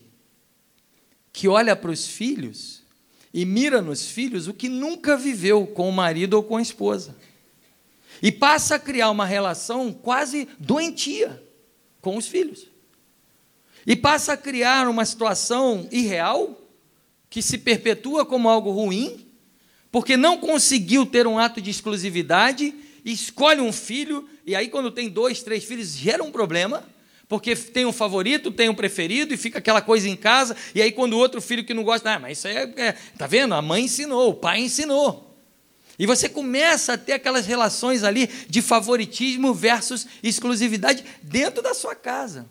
que olha para os filhos e mira nos filhos o que nunca viveu com o marido ou com a esposa. E passa a criar uma relação quase doentia com os filhos. E passa a criar uma situação irreal, que se perpetua como algo ruim, porque não conseguiu ter um ato de exclusividade, escolhe um filho, e aí, quando tem dois, três filhos, gera um problema, porque tem um favorito, tem um preferido, e fica aquela coisa em casa, e aí, quando o outro filho que não gosta, ah, mas isso é, é. Tá vendo? A mãe ensinou, o pai ensinou. E você começa a ter aquelas relações ali de favoritismo versus exclusividade dentro da sua casa.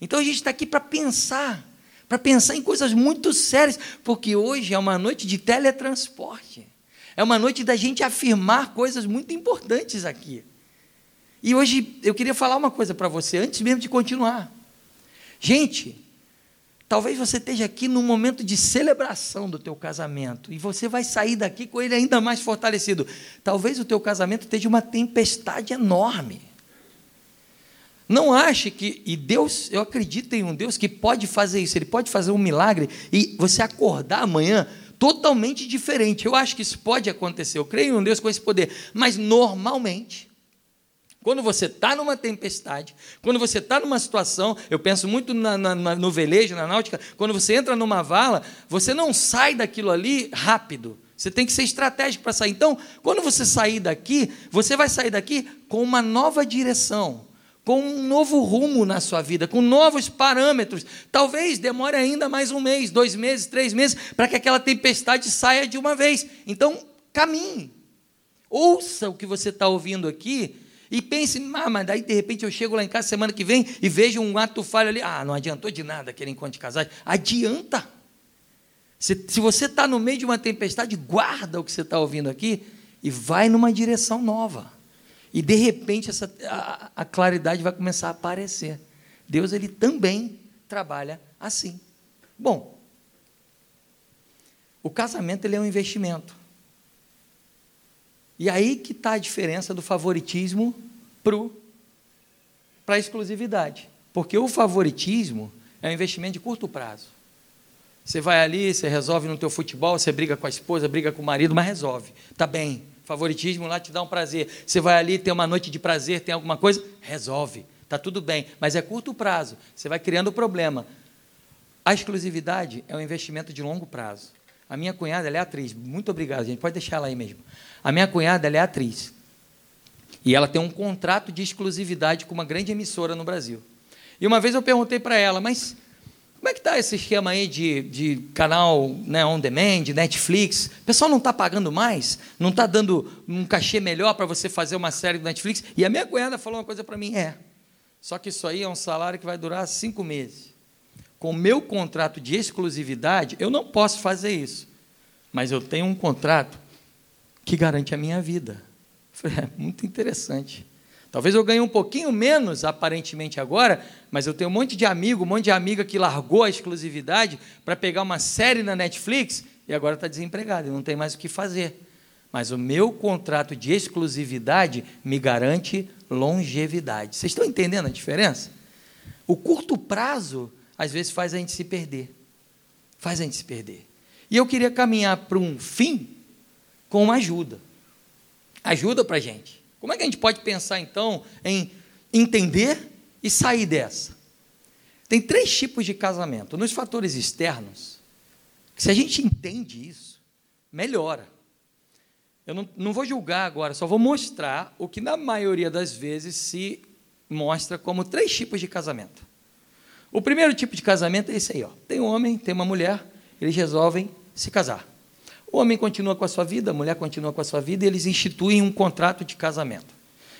Então a gente está aqui para pensar, para pensar em coisas muito sérias, porque hoje é uma noite de teletransporte. É uma noite da gente afirmar coisas muito importantes aqui. E hoje eu queria falar uma coisa para você, antes mesmo de continuar. Gente, Talvez você esteja aqui num momento de celebração do teu casamento e você vai sair daqui com ele ainda mais fortalecido. Talvez o teu casamento esteja uma tempestade enorme. Não ache que e Deus, eu acredito em um Deus que pode fazer isso. Ele pode fazer um milagre e você acordar amanhã totalmente diferente. Eu acho que isso pode acontecer. Eu creio em um Deus com esse poder, mas normalmente quando você está numa tempestade, quando você está numa situação, eu penso muito na, na, no velejo, na náutica, quando você entra numa vala, você não sai daquilo ali rápido. Você tem que ser estratégico para sair. Então, quando você sair daqui, você vai sair daqui com uma nova direção, com um novo rumo na sua vida, com novos parâmetros. Talvez demore ainda mais um mês, dois meses, três meses, para que aquela tempestade saia de uma vez. Então, caminhe. Ouça o que você está ouvindo aqui E pense, ah, mas daí de repente eu chego lá em casa semana que vem e vejo um ato falho ali. Ah, não adiantou de nada aquele encontro de casais. Adianta. Se, se você está no meio de uma tempestade, guarda o que você está ouvindo aqui e vai numa direção nova. E de repente essa, a, a claridade vai começar a aparecer. Deus ele também trabalha assim. Bom, o casamento ele é um investimento. E aí que está a diferença do favoritismo para a exclusividade. Porque o favoritismo é um investimento de curto prazo. Você vai ali, você resolve no teu futebol, você briga com a esposa, briga com o marido, mas resolve. Tá bem. Favoritismo lá te dá um prazer. Você vai ali, tem uma noite de prazer, tem alguma coisa, resolve. Tá tudo bem, mas é curto prazo. Você vai criando problema. A exclusividade é um investimento de longo prazo. A minha cunhada, é atriz. Muito obrigado, gente. Pode deixar ela aí mesmo. A minha cunhada, é atriz. E ela tem um contrato de exclusividade com uma grande emissora no Brasil. E uma vez eu perguntei para ela, mas como é que está esse esquema aí de, de canal né, on demand, Netflix? O pessoal não está pagando mais? Não está dando um cachê melhor para você fazer uma série do Netflix? E a minha cunhada falou uma coisa para mim, é. Só que isso aí é um salário que vai durar cinco meses com meu contrato de exclusividade, eu não posso fazer isso. Mas eu tenho um contrato que garante a minha vida. Falei, é muito interessante. Talvez eu ganhe um pouquinho menos, aparentemente, agora, mas eu tenho um monte de amigo, um monte de amiga que largou a exclusividade para pegar uma série na Netflix e agora está desempregado e não tem mais o que fazer. Mas o meu contrato de exclusividade me garante longevidade. Vocês estão entendendo a diferença? O curto prazo às vezes faz a gente se perder. Faz a gente se perder. E eu queria caminhar para um fim com uma ajuda. Ajuda para a gente. Como é que a gente pode pensar, então, em entender e sair dessa? Tem três tipos de casamento. Nos fatores externos, se a gente entende isso, melhora. Eu não, não vou julgar agora, só vou mostrar o que, na maioria das vezes, se mostra como três tipos de casamento. O primeiro tipo de casamento é esse aí. Ó. Tem um homem, tem uma mulher, eles resolvem se casar. O homem continua com a sua vida, a mulher continua com a sua vida, e eles instituem um contrato de casamento.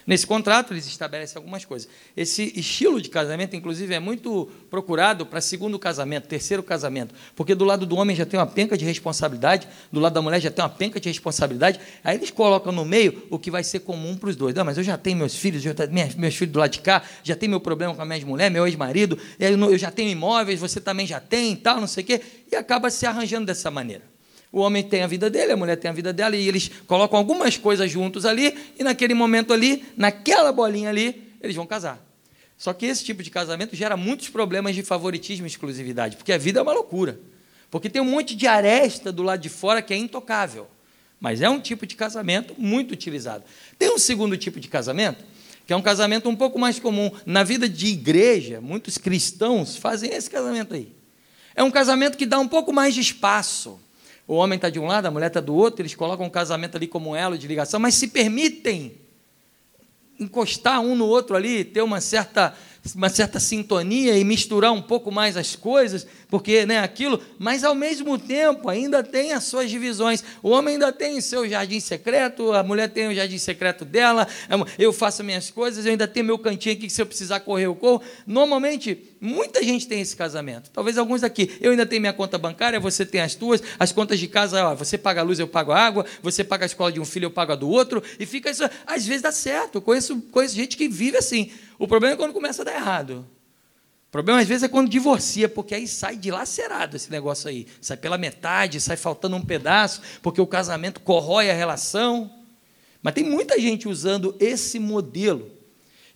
Nesse contrato, eles estabelecem algumas coisas. Esse estilo de casamento, inclusive, é muito procurado para segundo casamento, terceiro casamento, porque do lado do homem já tem uma penca de responsabilidade, do lado da mulher já tem uma penca de responsabilidade. Aí eles colocam no meio o que vai ser comum para os dois. Não, mas eu já tenho meus filhos, já tenho meus filhos do lado de cá, já tenho meu problema com a minha mulher, meu ex-marido, eu já tenho imóveis, você também já tem e tal, não sei o quê, e acaba se arranjando dessa maneira. O homem tem a vida dele, a mulher tem a vida dela, e eles colocam algumas coisas juntos ali, e naquele momento ali, naquela bolinha ali, eles vão casar. Só que esse tipo de casamento gera muitos problemas de favoritismo e exclusividade, porque a vida é uma loucura. Porque tem um monte de aresta do lado de fora que é intocável. Mas é um tipo de casamento muito utilizado. Tem um segundo tipo de casamento, que é um casamento um pouco mais comum. Na vida de igreja, muitos cristãos fazem esse casamento aí. É um casamento que dá um pouco mais de espaço o homem está de um lado, a mulher está do outro, eles colocam o casamento ali como um elo de ligação, mas se permitem encostar um no outro ali, ter uma certa uma certa sintonia e misturar um pouco mais as coisas, porque né, aquilo, mas ao mesmo tempo ainda tem as suas divisões. O homem ainda tem o seu jardim secreto, a mulher tem o jardim secreto dela, eu faço minhas coisas, eu ainda tenho meu cantinho aqui que se eu precisar correr, eu corro. Normalmente, muita gente tem esse casamento. Talvez alguns aqui. Eu ainda tenho minha conta bancária, você tem as tuas, as contas de casa, ó, você paga a luz, eu pago a água, você paga a escola de um filho, eu pago a do outro, e fica isso. Às vezes dá certo. Conheço, conheço gente que vive assim. O problema é quando começa a dar errado. O problema, às vezes, é quando divorcia, porque aí sai dilacerado esse negócio aí. Sai pela metade, sai faltando um pedaço, porque o casamento corrói a relação. Mas tem muita gente usando esse modelo.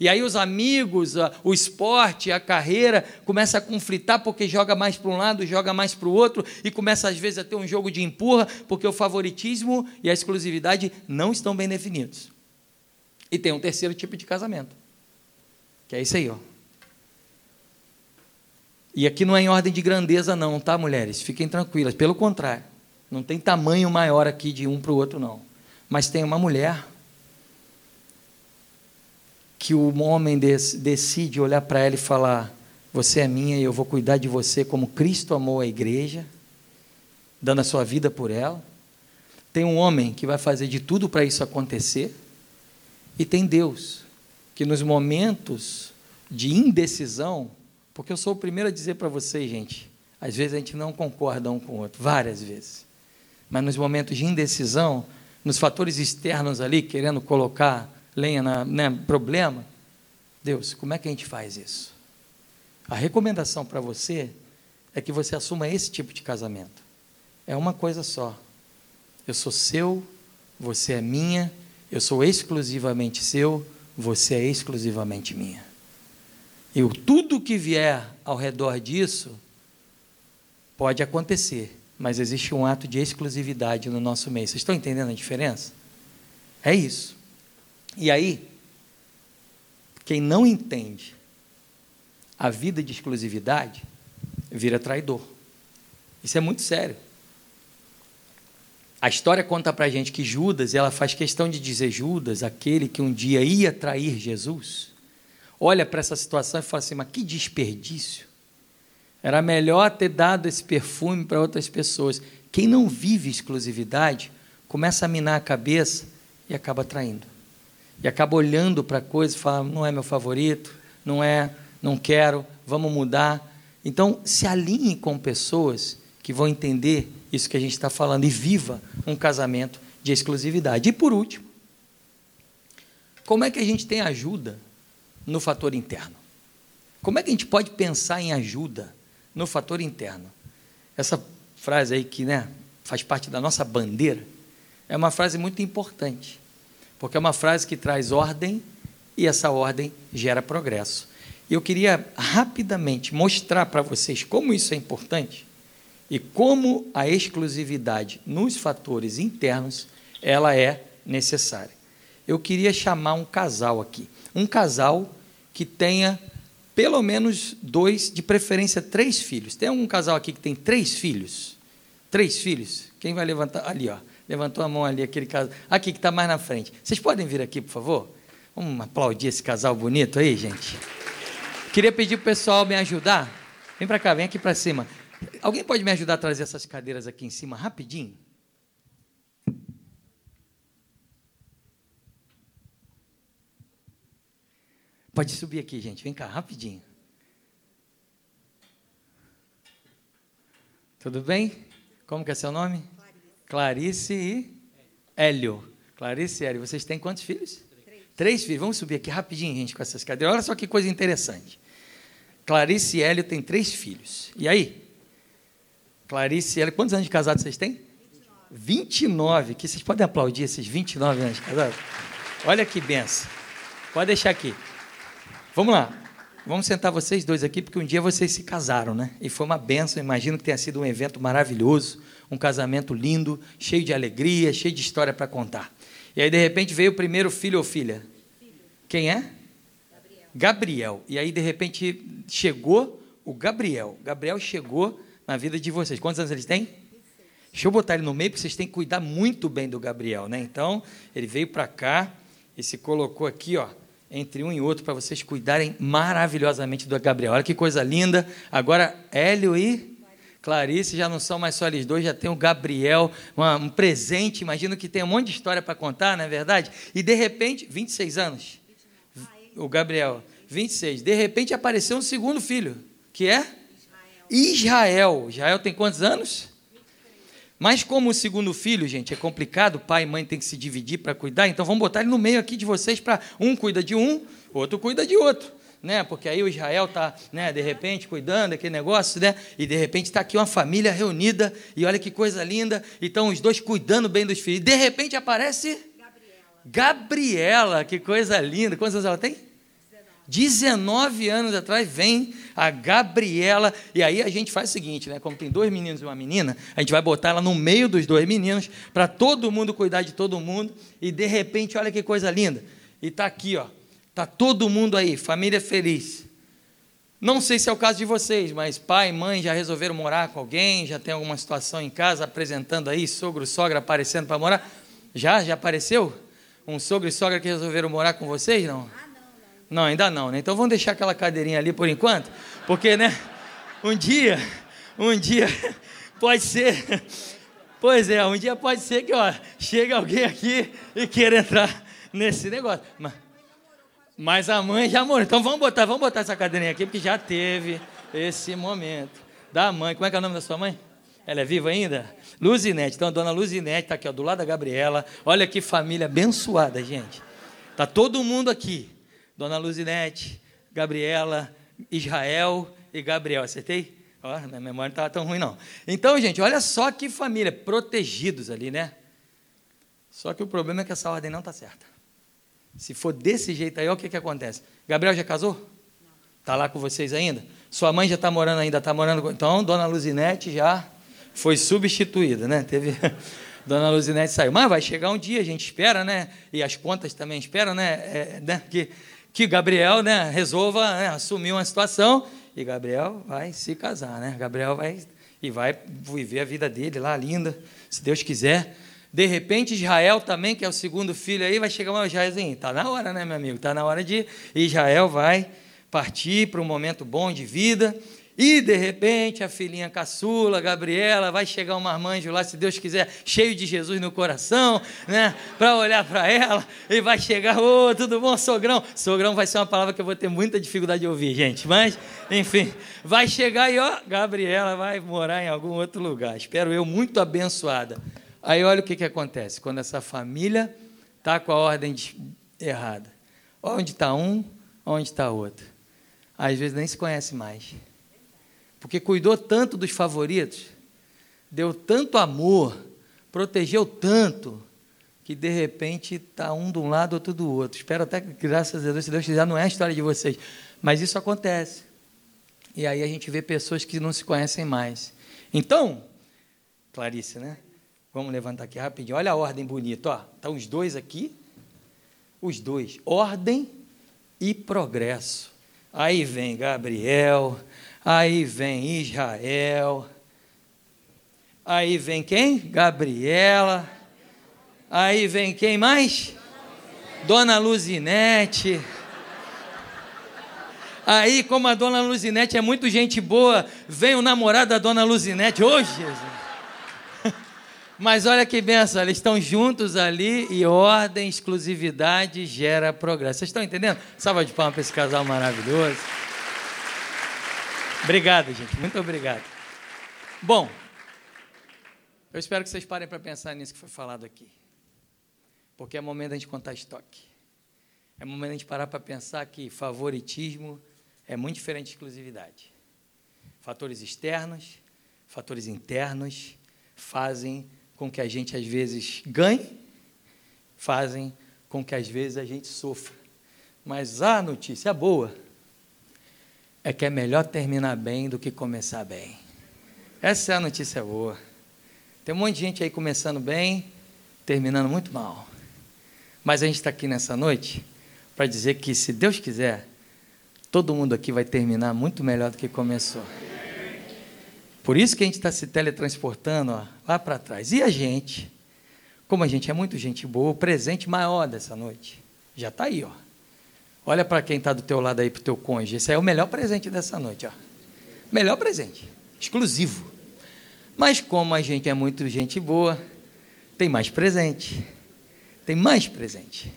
E aí os amigos, o esporte, a carreira, começa a conflitar porque joga mais para um lado, joga mais para o outro, e começa às vezes a ter um jogo de empurra, porque o favoritismo e a exclusividade não estão bem definidos. E tem um terceiro tipo de casamento que é isso aí, ó. E aqui não é em ordem de grandeza, não, tá, mulheres? Fiquem tranquilas. Pelo contrário, não tem tamanho maior aqui de um para o outro, não. Mas tem uma mulher que o homem decide olhar para ela e falar: Você é minha e eu vou cuidar de você como Cristo amou a igreja, dando a sua vida por ela. Tem um homem que vai fazer de tudo para isso acontecer. E tem Deus que nos momentos de indecisão, porque eu sou o primeiro a dizer para vocês, gente, às vezes a gente não concorda um com o outro, várias vezes. Mas nos momentos de indecisão, nos fatores externos ali, querendo colocar lenha na né, problema, Deus, como é que a gente faz isso? A recomendação para você é que você assuma esse tipo de casamento. É uma coisa só. Eu sou seu, você é minha, eu sou exclusivamente seu, você é exclusivamente minha. E tudo que vier ao redor disso pode acontecer, mas existe um ato de exclusividade no nosso meio. Vocês estão entendendo a diferença? É isso. E aí, quem não entende a vida de exclusividade vira traidor. Isso é muito sério. A história conta para a gente que Judas, ela faz questão de dizer Judas, aquele que um dia ia trair Jesus, olha para essa situação e fala assim: mas que desperdício. Era melhor ter dado esse perfume para outras pessoas. Quem não vive exclusividade começa a minar a cabeça e acaba traindo. E acaba olhando para a coisa e fala: não é meu favorito, não é, não quero, vamos mudar. Então, se alinhe com pessoas que vão entender isso que a gente está falando e viva um casamento de exclusividade. E por último, como é que a gente tem ajuda no fator interno? Como é que a gente pode pensar em ajuda no fator interno? Essa frase aí que né, faz parte da nossa bandeira é uma frase muito importante, porque é uma frase que traz ordem e essa ordem gera progresso. Eu queria rapidamente mostrar para vocês como isso é importante e como a exclusividade nos fatores internos ela é necessária. Eu queria chamar um casal aqui, um casal que tenha pelo menos dois, de preferência três filhos. Tem algum casal aqui que tem três filhos? Três filhos? Quem vai levantar? Ali, ó. Levantou a mão ali, aquele casal. Aqui que está mais na frente. Vocês podem vir aqui, por favor? Vamos aplaudir esse casal bonito aí, gente. Queria pedir para o pessoal me ajudar. Vem para cá, vem aqui para cima. Alguém pode me ajudar a trazer essas cadeiras aqui em cima rapidinho? Pode subir aqui, gente. Vem cá, rapidinho. Tudo bem? Como que é seu nome? Clarice, Clarice e Hélio. Clarice e Hélio. Vocês têm quantos filhos? Três. Três filhos. Vamos subir aqui rapidinho, gente, com essas cadeiras. Olha só que coisa interessante. Clarice e Hélio têm três filhos. E aí? Clarice e Hélio, quantos anos de casado vocês têm? 29. 29. Que vocês podem aplaudir esses 29 anos de casado? Olha que benção. Pode deixar aqui. Vamos lá. Vamos sentar vocês dois aqui, porque um dia vocês se casaram, né? E foi uma benção. Imagino que tenha sido um evento maravilhoso, um casamento lindo, cheio de alegria, cheio de história para contar. E aí, de repente, veio o primeiro filho ou filha. Filho. Quem é? Gabriel. E aí, de repente, chegou o Gabriel. Gabriel chegou na vida de vocês. Quantos anos eles têm? Deixa eu botar ele no meio, porque vocês têm que cuidar muito bem do Gabriel, né? Então, ele veio para cá e se colocou aqui, ó, entre um e outro, para vocês cuidarem maravilhosamente do Gabriel. Olha que coisa linda. Agora, Hélio e Clarice já não são mais só eles dois, já tem o Gabriel, uma, um presente. Imagino que tem um monte de história para contar, não é verdade? E de repente, 26 anos o Gabriel, 26. De repente apareceu um segundo filho, que é Israel. Israel tem quantos anos? Mas como o segundo filho, gente, é complicado, pai e mãe tem que se dividir para cuidar, então vamos botar ele no meio aqui de vocês para um cuida de um, outro cuida de outro. Né? Porque aí o Israel está, né, de repente, cuidando daquele negócio, né? E de repente está aqui uma família reunida, e olha que coisa linda, então os dois cuidando bem dos filhos. De repente aparece Gabriela, que coisa linda. Quantos anos ela tem? 19 anos atrás vem a Gabriela, e aí a gente faz o seguinte, né? Como tem dois meninos e uma menina, a gente vai botar ela no meio dos dois meninos, para todo mundo cuidar de todo mundo, e de repente, olha que coisa linda. E está aqui, ó. Está todo mundo aí, família feliz. Não sei se é o caso de vocês, mas pai mãe já resolveram morar com alguém, já tem alguma situação em casa apresentando aí, sogro, sogra aparecendo para morar. Já? Já apareceu? um sogro e sogra que resolveram morar com vocês, não? Ah, não, ainda não, né? Então vamos deixar aquela cadeirinha ali por enquanto, porque, né? Um dia, um dia, [laughs] pode ser, pois é, um dia pode ser que, ó, chegue alguém aqui e queira entrar nesse negócio. Mas, Mas a mãe já morreu. Então vamos botar, vamos botar essa cadeirinha aqui, porque já teve esse momento. Da mãe. Como é que é o nome da sua mãe? Ela é viva ainda? Luzinete. Então a dona Luzinete está aqui, ó, do lado da Gabriela. Olha que família abençoada, gente. Tá todo mundo aqui. Dona Luzinete, Gabriela, Israel e Gabriel. Acertei? Ó, minha memória não estava tão ruim, não. Então, gente, olha só que família. Protegidos ali, né? Só que o problema é que essa ordem não está certa. Se for desse jeito aí, olha o que, que acontece. Gabriel já casou? Está lá com vocês ainda? Sua mãe já está morando ainda? Está morando com... Então, Dona Luzinete já foi substituída, né? Teve... [laughs] Dona Luzinete saiu. Mas vai chegar um dia, a gente espera, né? E as contas também esperam, né? É, né? Que, que Gabriel né? resolva né? assumir uma situação e Gabriel vai se casar, né? Gabriel vai e vai viver a vida dele lá, linda, se Deus quiser. De repente, Israel também, que é o segundo filho aí, vai chegar uma Israelzinho. Está na hora, né, meu amigo? Está na hora de Israel vai partir para um momento bom de vida. E, de repente, a filhinha caçula, Gabriela, vai chegar um marmanjo lá, se Deus quiser, cheio de Jesus no coração, né? Para olhar para ela, e vai chegar, ô, oh, tudo bom, sogrão? Sogrão vai ser uma palavra que eu vou ter muita dificuldade de ouvir, gente. Mas, enfim, vai chegar e, ó, Gabriela vai morar em algum outro lugar. Espero eu, muito abençoada. Aí olha o que, que acontece quando essa família está com a ordem de, errada. Onde está um, onde está outro. Às vezes nem se conhece mais. Porque cuidou tanto dos favoritos, deu tanto amor, protegeu tanto, que de repente está um de um lado, outro do outro. Espero até que, graças a Deus, se Deus quiser, não é a história de vocês. Mas isso acontece. E aí a gente vê pessoas que não se conhecem mais. Então, Clarice, né? Vamos levantar aqui rapidinho. Olha a ordem bonita, ó. Estão os dois aqui. Os dois. Ordem e progresso. Aí vem Gabriel, aí vem Israel. Aí vem quem? Gabriela. Aí vem quem mais? Dona Luzinete. Aí, como a dona Luzinete é muito gente boa, vem o namorado da dona Luzinete. Ô, Jesus! [laughs] Mas olha que benção, eles estão juntos ali e ordem, exclusividade gera progresso. Vocês estão entendendo? Salva de palmas para esse casal maravilhoso. Obrigado, gente. Muito obrigado. Bom, eu espero que vocês parem para pensar nisso que foi falado aqui. Porque é momento da gente contar estoque. É momento da gente parar para pensar que favoritismo é muito diferente de exclusividade. Fatores externos, fatores internos fazem com que a gente às vezes ganhe, fazem com que às vezes a gente sofra. Mas a notícia boa é que é melhor terminar bem do que começar bem. Essa é a notícia boa. Tem um monte de gente aí começando bem, terminando muito mal. Mas a gente está aqui nessa noite para dizer que, se Deus quiser, todo mundo aqui vai terminar muito melhor do que começou. Por isso que a gente está se teletransportando ó, lá para trás. E a gente, como a gente é muito gente boa, o presente maior dessa noite já está aí. Ó. Olha para quem está do teu lado aí, para o teu cônjuge. Esse é o melhor presente dessa noite. Ó. Melhor presente, exclusivo. Mas como a gente é muito gente boa, tem mais presente. Tem mais presente.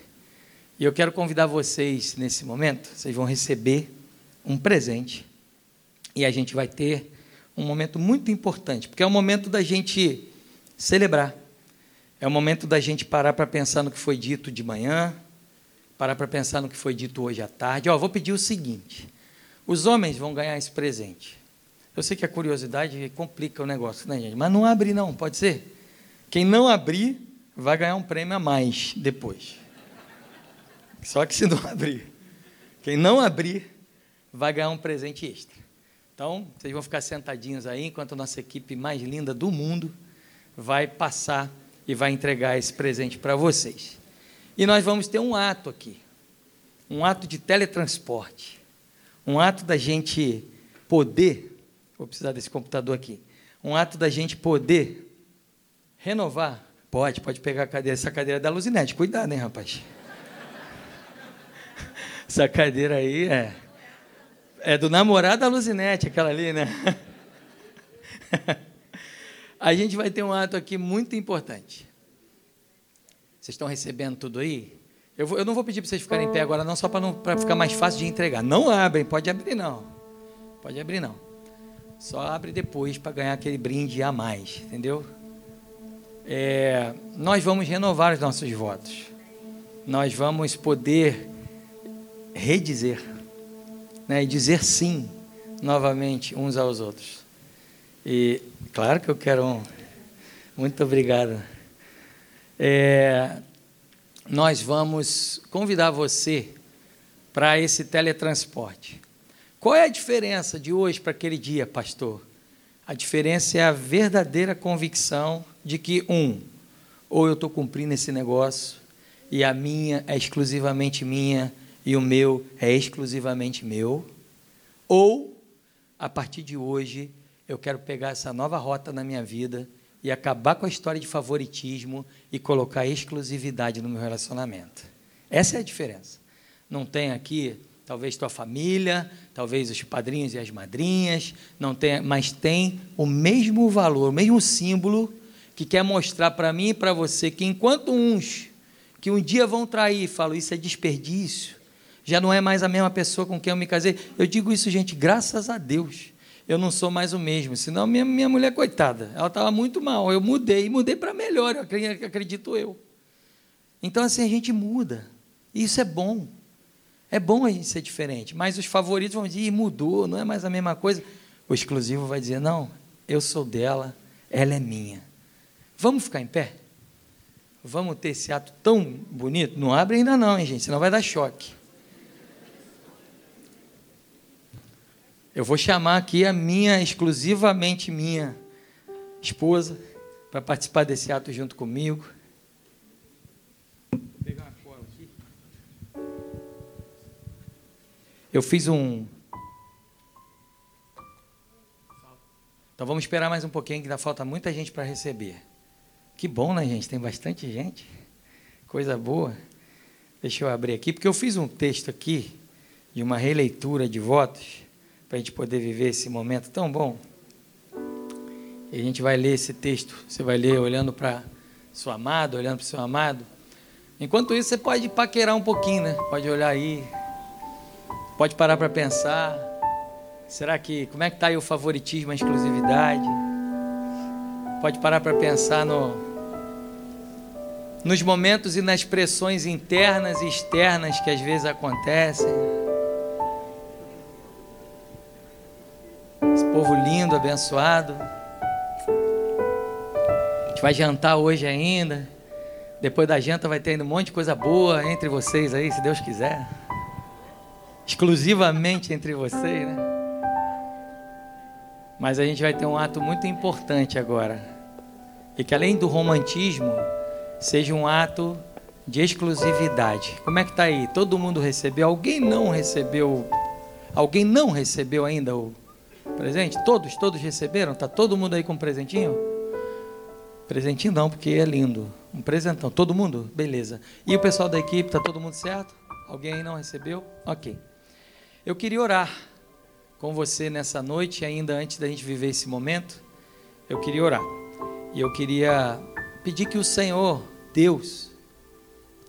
E eu quero convidar vocês nesse momento, vocês vão receber um presente. E a gente vai ter um momento muito importante, porque é o momento da gente celebrar. É o momento da gente parar para pensar no que foi dito de manhã, parar para pensar no que foi dito hoje à tarde. Vou pedir o seguinte: os homens vão ganhar esse presente. Eu sei que a curiosidade complica o negócio, né, gente? Mas não abre, não, pode ser? Quem não abrir vai ganhar um prêmio a mais depois. Só que se não abrir. Quem não abrir vai ganhar um presente extra. Então, vocês vão ficar sentadinhos aí enquanto a nossa equipe mais linda do mundo vai passar e vai entregar esse presente para vocês. E nós vamos ter um ato aqui, um ato de teletransporte, um ato da gente poder, vou precisar desse computador aqui, um ato da gente poder renovar. Pode, pode pegar a cadeira, essa cadeira é da Luzinete, cuidado, hein, rapaz. [laughs] Essa cadeira aí é é do namorado da Luzinete, aquela ali, né? [laughs] A gente vai ter um ato aqui muito importante. Vocês estão recebendo tudo aí? Eu, vou, eu não vou pedir para vocês ficarem em pé agora, não, só para ficar mais fácil de entregar. Não abrem, pode abrir não. Pode abrir não. Só abre depois para ganhar aquele brinde a mais, entendeu? É, nós vamos renovar os nossos votos. Nós vamos poder redizer né, e dizer sim novamente uns aos outros. E claro que eu quero um. Muito obrigado. É, nós vamos convidar você para esse teletransporte. Qual é a diferença de hoje para aquele dia, pastor? A diferença é a verdadeira convicção de que, um, ou eu estou cumprindo esse negócio e a minha é exclusivamente minha e o meu é exclusivamente meu, ou, a partir de hoje, eu quero pegar essa nova rota na minha vida e acabar com a história de favoritismo e colocar exclusividade no meu relacionamento. Essa é a diferença. Não tem aqui, talvez tua família, talvez os padrinhos e as madrinhas, não tem, mas tem o mesmo valor, o mesmo símbolo que quer mostrar para mim e para você que enquanto uns que um dia vão trair, falam isso é desperdício, já não é mais a mesma pessoa com quem eu me casei. Eu digo isso, gente, graças a Deus eu não sou mais o mesmo. Senão, minha, minha mulher, coitada, ela estava muito mal. Eu mudei, mudei para melhor, acredito eu. Então, assim, a gente muda. E isso é bom. É bom a gente ser diferente. Mas os favoritos vão dizer, mudou, não é mais a mesma coisa. O exclusivo vai dizer, não, eu sou dela, ela é minha. Vamos ficar em pé? Vamos ter esse ato tão bonito? Não abre ainda não, hein, gente, senão vai dar choque. Eu vou chamar aqui a minha, exclusivamente minha esposa, para participar desse ato junto comigo. Eu fiz um. Então vamos esperar mais um pouquinho, que ainda falta muita gente para receber. Que bom, né, gente? Tem bastante gente. Coisa boa. Deixa eu abrir aqui, porque eu fiz um texto aqui de uma releitura de votos para a gente poder viver esse momento tão bom. E a gente vai ler esse texto. Você vai ler olhando para seu amado, olhando para seu amado. Enquanto isso, você pode paquerar um pouquinho, né? Pode olhar aí. Pode parar para pensar. Será que como é que está aí o favoritismo, a exclusividade? Pode parar para pensar no nos momentos e nas pressões internas e externas que às vezes acontecem. Povo lindo, abençoado. A gente vai jantar hoje ainda. Depois da janta vai ter um monte de coisa boa entre vocês aí, se Deus quiser. Exclusivamente entre vocês, né? Mas a gente vai ter um ato muito importante agora. E que além do romantismo, seja um ato de exclusividade. Como é que está aí? Todo mundo recebeu? Alguém não recebeu? Alguém não recebeu ainda o Presente? Todos, todos receberam? Está todo mundo aí com um presentinho? Presentinho não, porque é lindo. Um presentão. Todo mundo? Beleza. E o pessoal da equipe, está todo mundo certo? Alguém aí não recebeu? Ok. Eu queria orar com você nessa noite, ainda antes da gente viver esse momento. Eu queria orar. E eu queria pedir que o Senhor, Deus,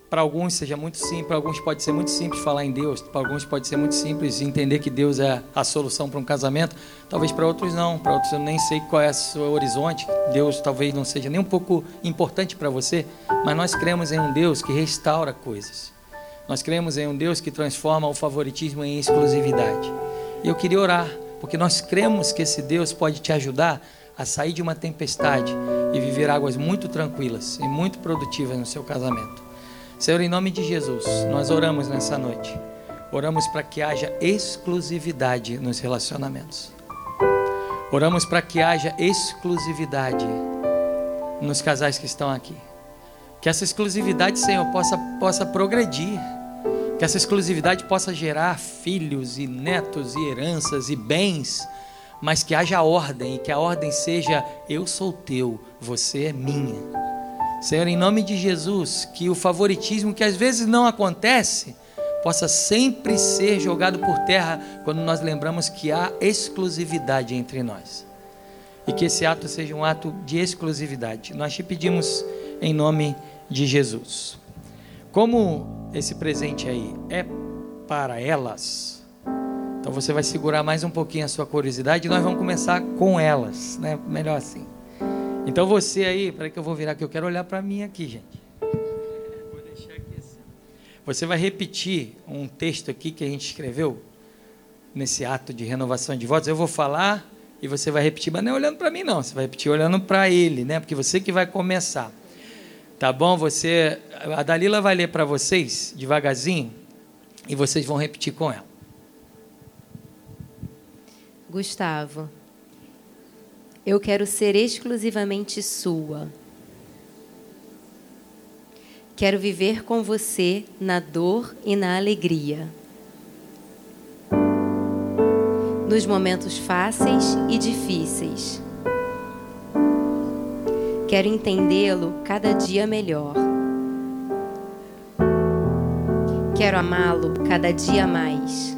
para alguns seja muito simples, para alguns pode ser muito simples falar em Deus, para alguns pode ser muito simples entender que Deus é a solução para um casamento, talvez para outros não, para outros eu nem sei qual é o seu horizonte, Deus talvez não seja nem um pouco importante para você, mas nós cremos em um Deus que restaura coisas. Nós cremos em um Deus que transforma o favoritismo em exclusividade. E eu queria orar, porque nós cremos que esse Deus pode te ajudar a sair de uma tempestade e viver águas muito tranquilas e muito produtivas no seu casamento. Senhor, em nome de Jesus, nós oramos nessa noite. Oramos para que haja exclusividade nos relacionamentos. Oramos para que haja exclusividade nos casais que estão aqui. Que essa exclusividade, Senhor, possa, possa progredir. Que essa exclusividade possa gerar filhos e netos e heranças e bens. Mas que haja ordem e que a ordem seja: eu sou teu, você é minha. Senhor, em nome de Jesus, que o favoritismo que às vezes não acontece, possa sempre ser jogado por terra quando nós lembramos que há exclusividade entre nós. E que esse ato seja um ato de exclusividade. Nós te pedimos em nome de Jesus. Como esse presente aí é para elas. Então você vai segurar mais um pouquinho a sua curiosidade e nós vamos começar com elas, né? Melhor assim. Então você aí, para que eu vou virar que eu quero olhar para mim aqui, gente. Vou deixar aqui assim. Você vai repetir um texto aqui que a gente escreveu nesse ato de renovação de votos. Eu vou falar e você vai repetir, mas não é olhando para mim não, você vai repetir olhando para ele, né? Porque você que vai começar. Tá bom? Você a Dalila vai ler para vocês devagarzinho e vocês vão repetir com ela. Gustavo, eu quero ser exclusivamente sua. Quero viver com você na dor e na alegria. Nos momentos fáceis e difíceis. Quero entendê-lo cada dia melhor. Quero amá-lo cada dia mais.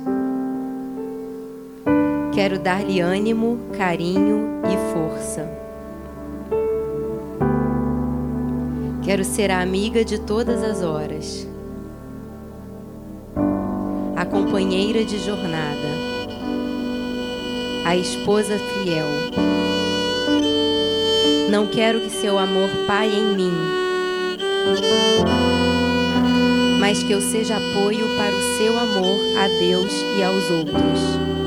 Quero dar-lhe ânimo, carinho e força. Quero ser a amiga de todas as horas, a companheira de jornada, a esposa fiel. Não quero que seu amor paie em mim, mas que eu seja apoio para o seu amor a Deus e aos outros.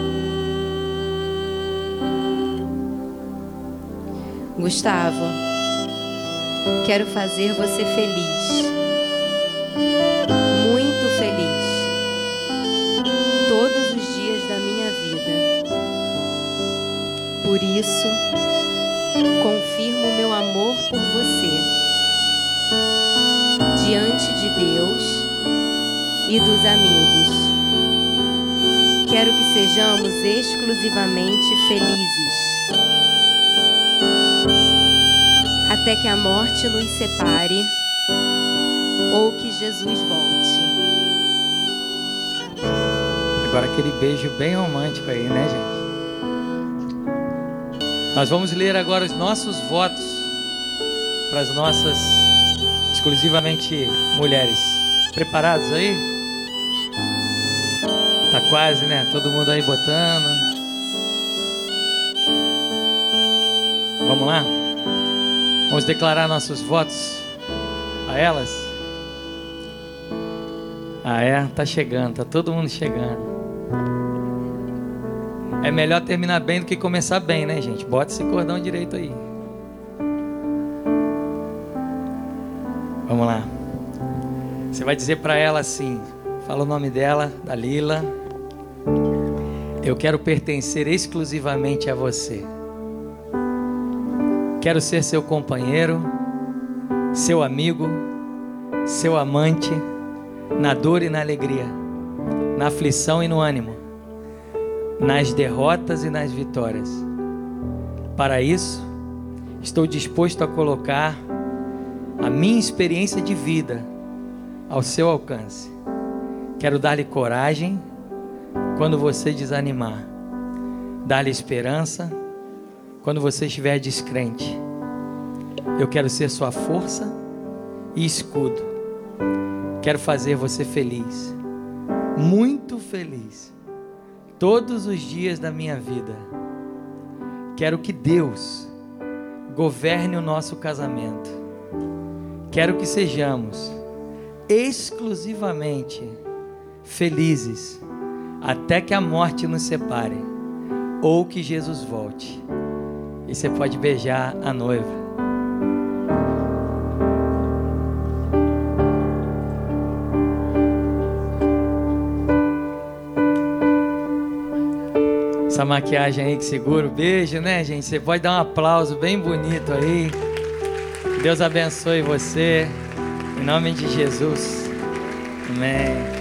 Gustavo, quero fazer você feliz. Muito feliz. Todos os dias da minha vida. Por isso, confirmo meu amor por você. Diante de Deus e dos amigos. Quero que sejamos exclusivamente felizes até que a morte nos separe ou que Jesus volte. Agora aquele beijo bem romântico aí, né, gente? Nós vamos ler agora os nossos votos para as nossas exclusivamente mulheres. Preparados aí? Tá quase, né? Todo mundo aí botando. Vamos declarar nossos votos a elas? Ah, é? Tá chegando, tá todo mundo chegando. É melhor terminar bem do que começar bem, né, gente? Bota esse cordão direito aí. Vamos lá. Você vai dizer para ela assim: fala o nome dela, da Lila. Eu quero pertencer exclusivamente a você. Quero ser seu companheiro, seu amigo, seu amante, na dor e na alegria, na aflição e no ânimo, nas derrotas e nas vitórias. Para isso, estou disposto a colocar a minha experiência de vida ao seu alcance. Quero dar-lhe coragem quando você desanimar, dar-lhe esperança quando você estiver descrente. Eu quero ser sua força e escudo. Quero fazer você feliz, muito feliz, todos os dias da minha vida. Quero que Deus governe o nosso casamento. Quero que sejamos exclusivamente felizes até que a morte nos separe ou que Jesus volte. E você pode beijar a noiva. Essa maquiagem aí que segura o beijo, né, gente? Você pode dar um aplauso bem bonito aí. Deus abençoe você. Em nome de Jesus. Amém.